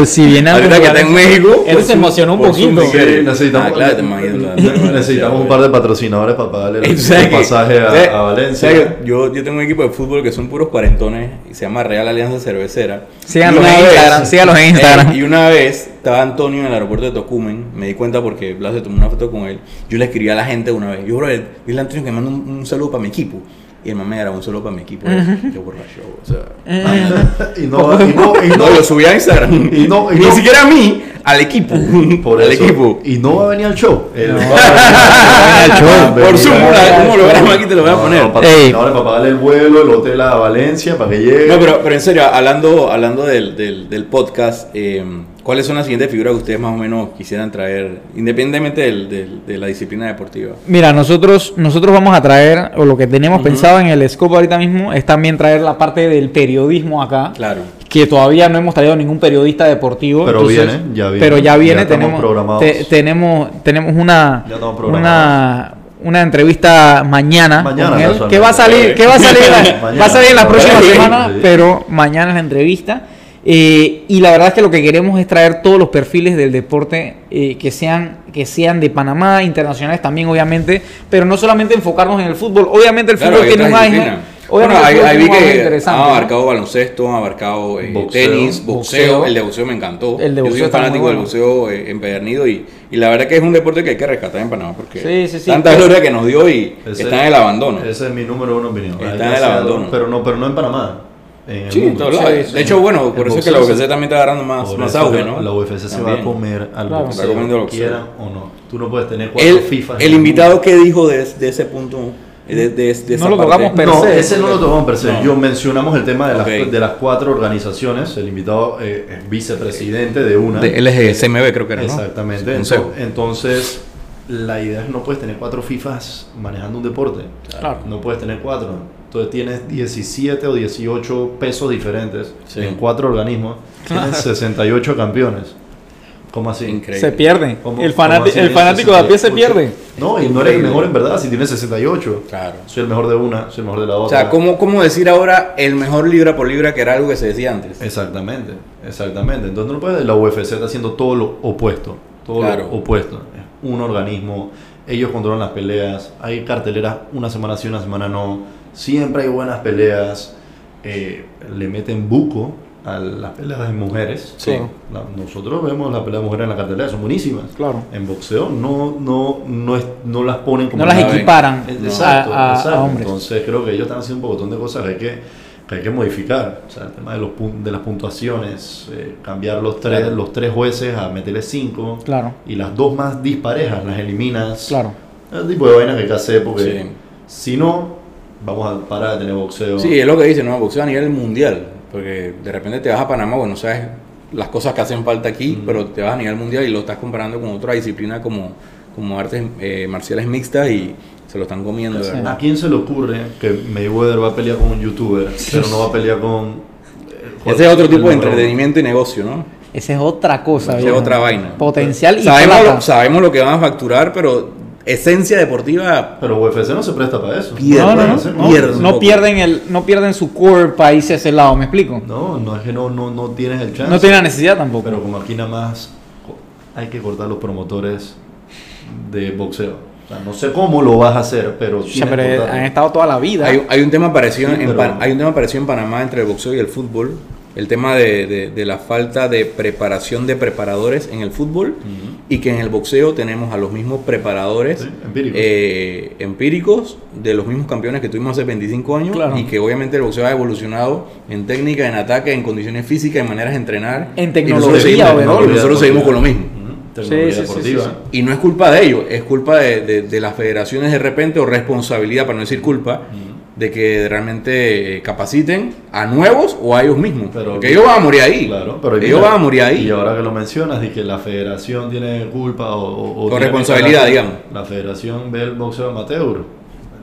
Oh, si viene Ahorita que está en México. Él se emocionó un Zoom, poquito. si. Sí, necesitamos, Ah, claro, te imagino la- necesitamos un par de patrocinadores para pagarle el, pasaje a, ¿Sabes- a Valencia. Yo, yo tengo un equipo de fútbol que son puros cuarentones y se llama Real Alianza Cervecera. Síganlos en Instagram, síganlos en eh, Instagram. y una vez estaba Antonio en el aeropuerto de Tocumen, me di cuenta porque Blas se tomó una foto con él. Yo le escribí a la gente una vez, yo, bro, dile a Antonio que me mande un, un saludo para mi equipo. Y el mamá era un saludo para mi equipo. Qué borracho, o sea. y no, y no, y no, No, lo subí a Instagram. Y no- y Ni no- siquiera a mí, al equipo. por al eso. equipo. Y no va a venir al show. Él No. va a venir al show. Por Venir ¿cómo lo grabamos aquí? Te lo voy a No, poner. no, para, Ey. ahora para pagarle el vuelo, el hotel a Valencia, para que llegue. No, pero, pero en serio, hablando, hablando del, del, del podcast, eh, ¿cuáles son las siguientes figuras que ustedes más o menos quisieran traer, independientemente del- del- de la disciplina deportiva? Mira, nosotros, nosotros vamos a traer, o lo que tenemos pensado en el scope ahorita mismo, es también traer la parte del periodismo acá. Claro. Que todavía no hemos traído ningún periodista deportivo. Pero viene, ya viene. Pero ya viene, Ya estamos tenemos, programados. te- tenemos, tenemos una, Ya una, una entrevista mañana, Mañana, con él, que va a salir, que va a salir, la- va a salir en la próxima semana, pero mañana es la entrevista. Eh, y la verdad es que lo que queremos es traer todos los perfiles del deporte eh, que sean que sean de Panamá, internacionales también obviamente, pero no solamente enfocarnos en el fútbol. Obviamente el Claro, fútbol tiene un otras auge. disciplinas. Obviamente Bueno, el ahí, vi que interesante, han ¿no? abarcado baloncesto, han abarcado eh, Boxeo. tenis, boxeo. Boxeo. El de boxeo me encantó. El de Yo boxeo soy un fanático del boxeo eh, empedernido y, y la verdad que es un deporte que hay que rescatar en Panamá porque Sí, sí, sí. tanta gloria que nos dio y Ese- está en el abandono. Ese es mi número uno opinión. Está en el abandono. Pero no, pero no en Panamá. En el Sí, mundo. Sí, sí. De hecho, bueno, por El eso es que la UFC se- también está agarrando más, Por más auge, ¿no? La UFC se va a También. comer al Claro. Boxeo, boxeo. quieran o no. Tú no puedes tener cuatro El, FIFA. el invitado que dijo de, de ese punto, de, de, de esa No lo tocamos, per no, se. ese no lo tomamos per se. No. Yo mencionamos el tema de las, de las cuatro organizaciones. El invitado eh, es vicepresidente de una. De LGSMB creo que era, ¿no? Exactamente. Entonces, entonces, la idea es no puedes tener cuatro FIFAs manejando un deporte. Claro. No puedes tener cuatro. Entonces tienes 17 o 18 pesos diferentes Sí. en cuatro organismos. Tienes 68 campeones. ¿Cómo así? Increíble. Se pierde. ¿Cómo- el, cómo así? el fanático de a pie se 68. pierde. No, y no eres el mejor en verdad si tienes 68. Claro. Soy el mejor de una, soy el mejor de la O otra. sea, ¿cómo, ¿cómo decir ahora el mejor libra por libra que era algo que se decía antes? Exactamente, exactamente. Entonces no puede, la UFC está haciendo todo lo opuesto, todo Claro. lo opuesto. Es un organismo, ellos controlan las peleas, hay carteleras una semana sí, una semana no, siempre hay buenas peleas, eh, le meten buco a las peleas de mujeres. Sí. La- nosotros vemos las peleas de mujeres en la cartelera, son buenísimas. Claro. En boxeo no, no, no, es, no las ponen como No las equiparan Exacto, a, a- a exacto. hombres. Entonces creo que ellos están haciendo un montón de cosas que hay que, que hay que modificar. O sea, el tema de, los, de las puntuaciones, eh, cambiar los tres, Claro. los tres jueces a meterle cinco. Claro. Y las dos más disparejas las eliminas. Claro. El tipo de vainas que hay que hacer porque Sí. si no, vamos a parar de tener boxeo. Sí, es lo que dice, ¿no? Boxeo a nivel mundial. Porque de repente te vas a Panamá, bueno, sabes las cosas que hacen falta aquí, Mm. pero te vas a nivel mundial y lo estás comparando con otra disciplina como, como artes eh, marciales mixtas y se lo están comiendo, Sí. ¿verdad? ¿A quién se le ocurre que Mayweather va a pelear con un youtuber, pero no va a pelear con... eh, Ese es otro tipo de entretenimiento y negocio, ¿no? Esa es otra cosa. Esa es otra vaina. Potencial y Sabemos plata. lo, sabemos lo que van a facturar, pero esencia deportiva Pero UFC no se presta para eso. Pierde, No, no, no, pierden no pierden el, no pierden su core para irse a ese lado, ¿me explico? No, no es que no, no, no tienes el chance. No tiene la necesidad tampoco. Pero como aquí nada más hay que cortar los promotores de boxeo. O sea, no sé cómo lo vas a hacer, pero O sea, tienes pero han estado toda la vida. Hay, hay un tema parecido Sí, en pero- hay un tema parecido en Panamá entre el boxeo y el fútbol. El tema de, de- de la falta de preparación de preparadores en el fútbol y que en el boxeo tenemos a los mismos preparadores Sí, empíricos. eh, empíricos de los mismos campeones que tuvimos hace 25 años Claro. y que obviamente el boxeo ha evolucionado en técnica, en ataque, en condiciones físicas, en maneras de entrenar. En Y tecnología, nosotros seguimos, overall. y nosotros seguimos con lo mismo. Sí, sí, sí, deportiva. sí, Y no es culpa de ellos, es culpa de, de- de las federaciones de repente o responsabilidad, para no decir culpa, de que realmente eh, capaciten a nuevos o a ellos mismos. Pero- Porque ellos van a morir ahí. Claro, pero ellos mira, van a morir ahí. Y ahora que lo mencionas, y que la federación tiene culpa o, o- responsabilidad, digamos. La federación ve el boxeo amateur,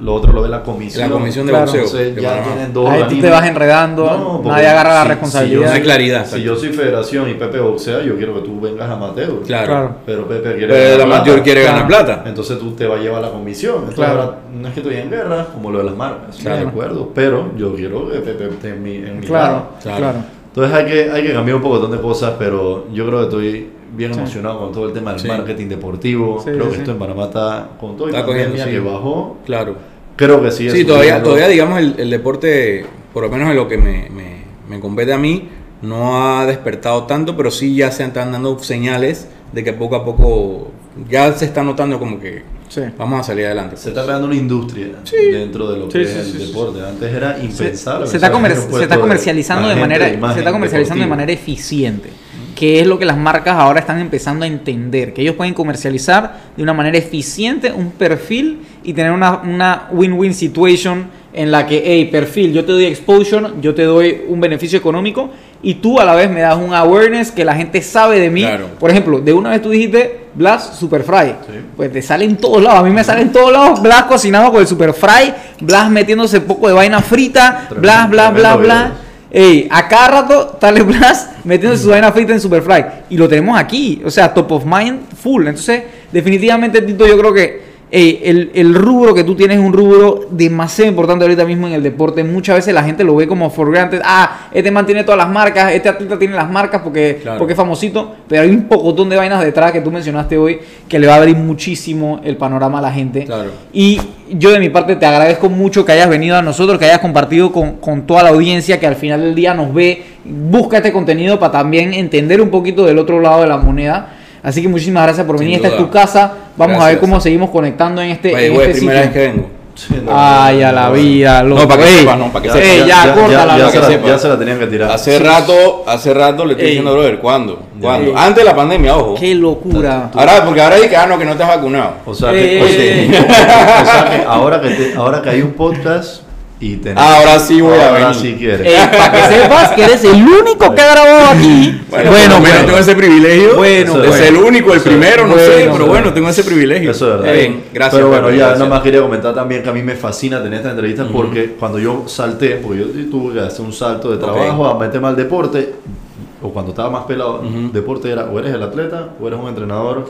lo otro lo ve la comisión. La comisión de Claro. boxeo. Entonces de ya Panamá. tienen dos Ahí tú te vas enredando, No, porque nadie agarra la si- responsabilidad. No hay claridad. Si yo soy federación y Pepe boxea, yo quiero que tú vengas amateur. Claro. Claro. Pero Pepe quiere Pero el ganar amateur plata. quiere Claro. ganar plata. Entonces tú te vas a llevar la comisión. Entonces Claro. ahora no es que estoy en guerra, como lo de las marcas. Claro. De acuerdo. Pero yo quiero que Pepe esté en mi, en mi Claro, lado. Claro. claro. Entonces hay que, hay que cambiar un poco de cosas, pero yo creo que estoy bien Sí. emocionado con todo el tema del Sí. marketing deportivo. Sí, creo sí, que sí. esto en Panamá está con todo y Está cogiendo, sí. que bajó. Claro. Creo que sí. Sí, todavía, todavía digamos, el, el deporte, por lo menos en lo que me, me, me compete a mí, no ha despertado tanto, pero sí ya se están dando señales de que poco a poco ya se está notando como que Sí. vamos a salir adelante. Se está creando una industria dentro de lo Sí, que sí, es el sí, sí. deporte. Antes era impensable. se está, comer- se está comercializando de manera se está comercializando de manera eficiente que es lo que las marcas ahora están empezando a entender que ellos pueden comercializar de una manera eficiente un perfil y tener una una win-win situation en la que hey perfil yo te doy exposure yo te doy un beneficio económico y tú a la vez me das un awareness que la gente sabe de mí Claro. por ejemplo de una vez tú dijiste Blas Super Fry Sí. pues te sale en todos lados a mí me sale en todos lados Blas cocinado con el Super Fry Blas metiéndose poco de vaina frita Tremendo- Blas bla bla tremendo bla video. Ey, a cada rato Tale Blas metiendo su vaina frita en Superfly. Y lo tenemos aquí. O sea, top of mind full. Entonces, definitivamente, Tito, yo creo que el, el rubro que tú tienes es un rubro demasiado importante ahorita mismo en el deporte. Muchas veces la gente lo ve como for granted. Ah, este man tiene todas las marcas, este atleta tiene las marcas porque, Claro. porque es famosito. Pero hay un pocotón de vainas detrás que tú mencionaste hoy que le va a abrir muchísimo el panorama a la gente. Claro. Y yo de mi parte te agradezco mucho que hayas venido a nosotros, que hayas compartido con, con toda la audiencia que al final del día nos ve, busca este contenido para también entender un poquito del otro lado de la moneda. Así que muchísimas gracias por venir. Esta es tu casa. Vamos a ver cómo seguimos conectando en este, en este primera sitio. vez que vengo. Sí, no, Ay, no, a la no, vida, loco. No, para que Ey, sepas, no, para que. Ey, ya, ya, ya, córtala, ya, para se que la, sepa. ya se la tenían que tirar. Hace rato, hace rato le estoy Ey. diciendo, brother, ¿cuándo? ¿Cuándo? Ey. Antes de la pandemia, ojo. Qué locura. Ahora, porque ahora dije, ah, no, que no estás vacunado. O sea, que, o sea que ahora que te- ahora que hay un podcast y tenemos, Ahora sí voy a ahora venir. sí quieres. Ey, para que sepas que eres el único que ha grabado aquí. Bueno, bueno, bueno, tengo ese privilegio Bueno, ser el único, el Eso- primero, no bueno, sé, pero bueno. tengo ese privilegio. Eso es verdad. Bien, gracias. Pero bueno, ya gracias. nomás quería comentar también que a mí me fascina tener esta entrevista porque cuando yo salté, porque yo tuve que hacer un salto de trabajo a meterme al deporte, o cuando estaba más pelado, deporte era o eres el atleta, o eres un entrenador,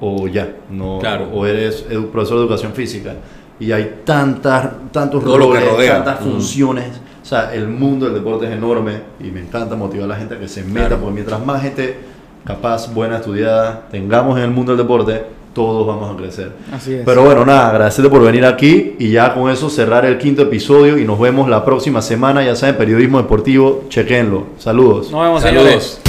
o ya, no, Claro. o eres profesor de educación física. Y hay tantas, tantos Todo lo que roles, tantas funciones. O sea, el mundo del deporte es enorme y me encanta motivar a la gente a que se meta, Claro. porque mientras más gente capaz, buena, estudiada, tengamos en el mundo del deporte, todos vamos a crecer. Así es. Pero bueno, nada, agradecerte por venir aquí y ya con eso cerrar el quinto episodio y nos vemos la próxima semana, ya saben, periodismo deportivo, chequenlo. Saludos. Nos vemos, señores. Saludos.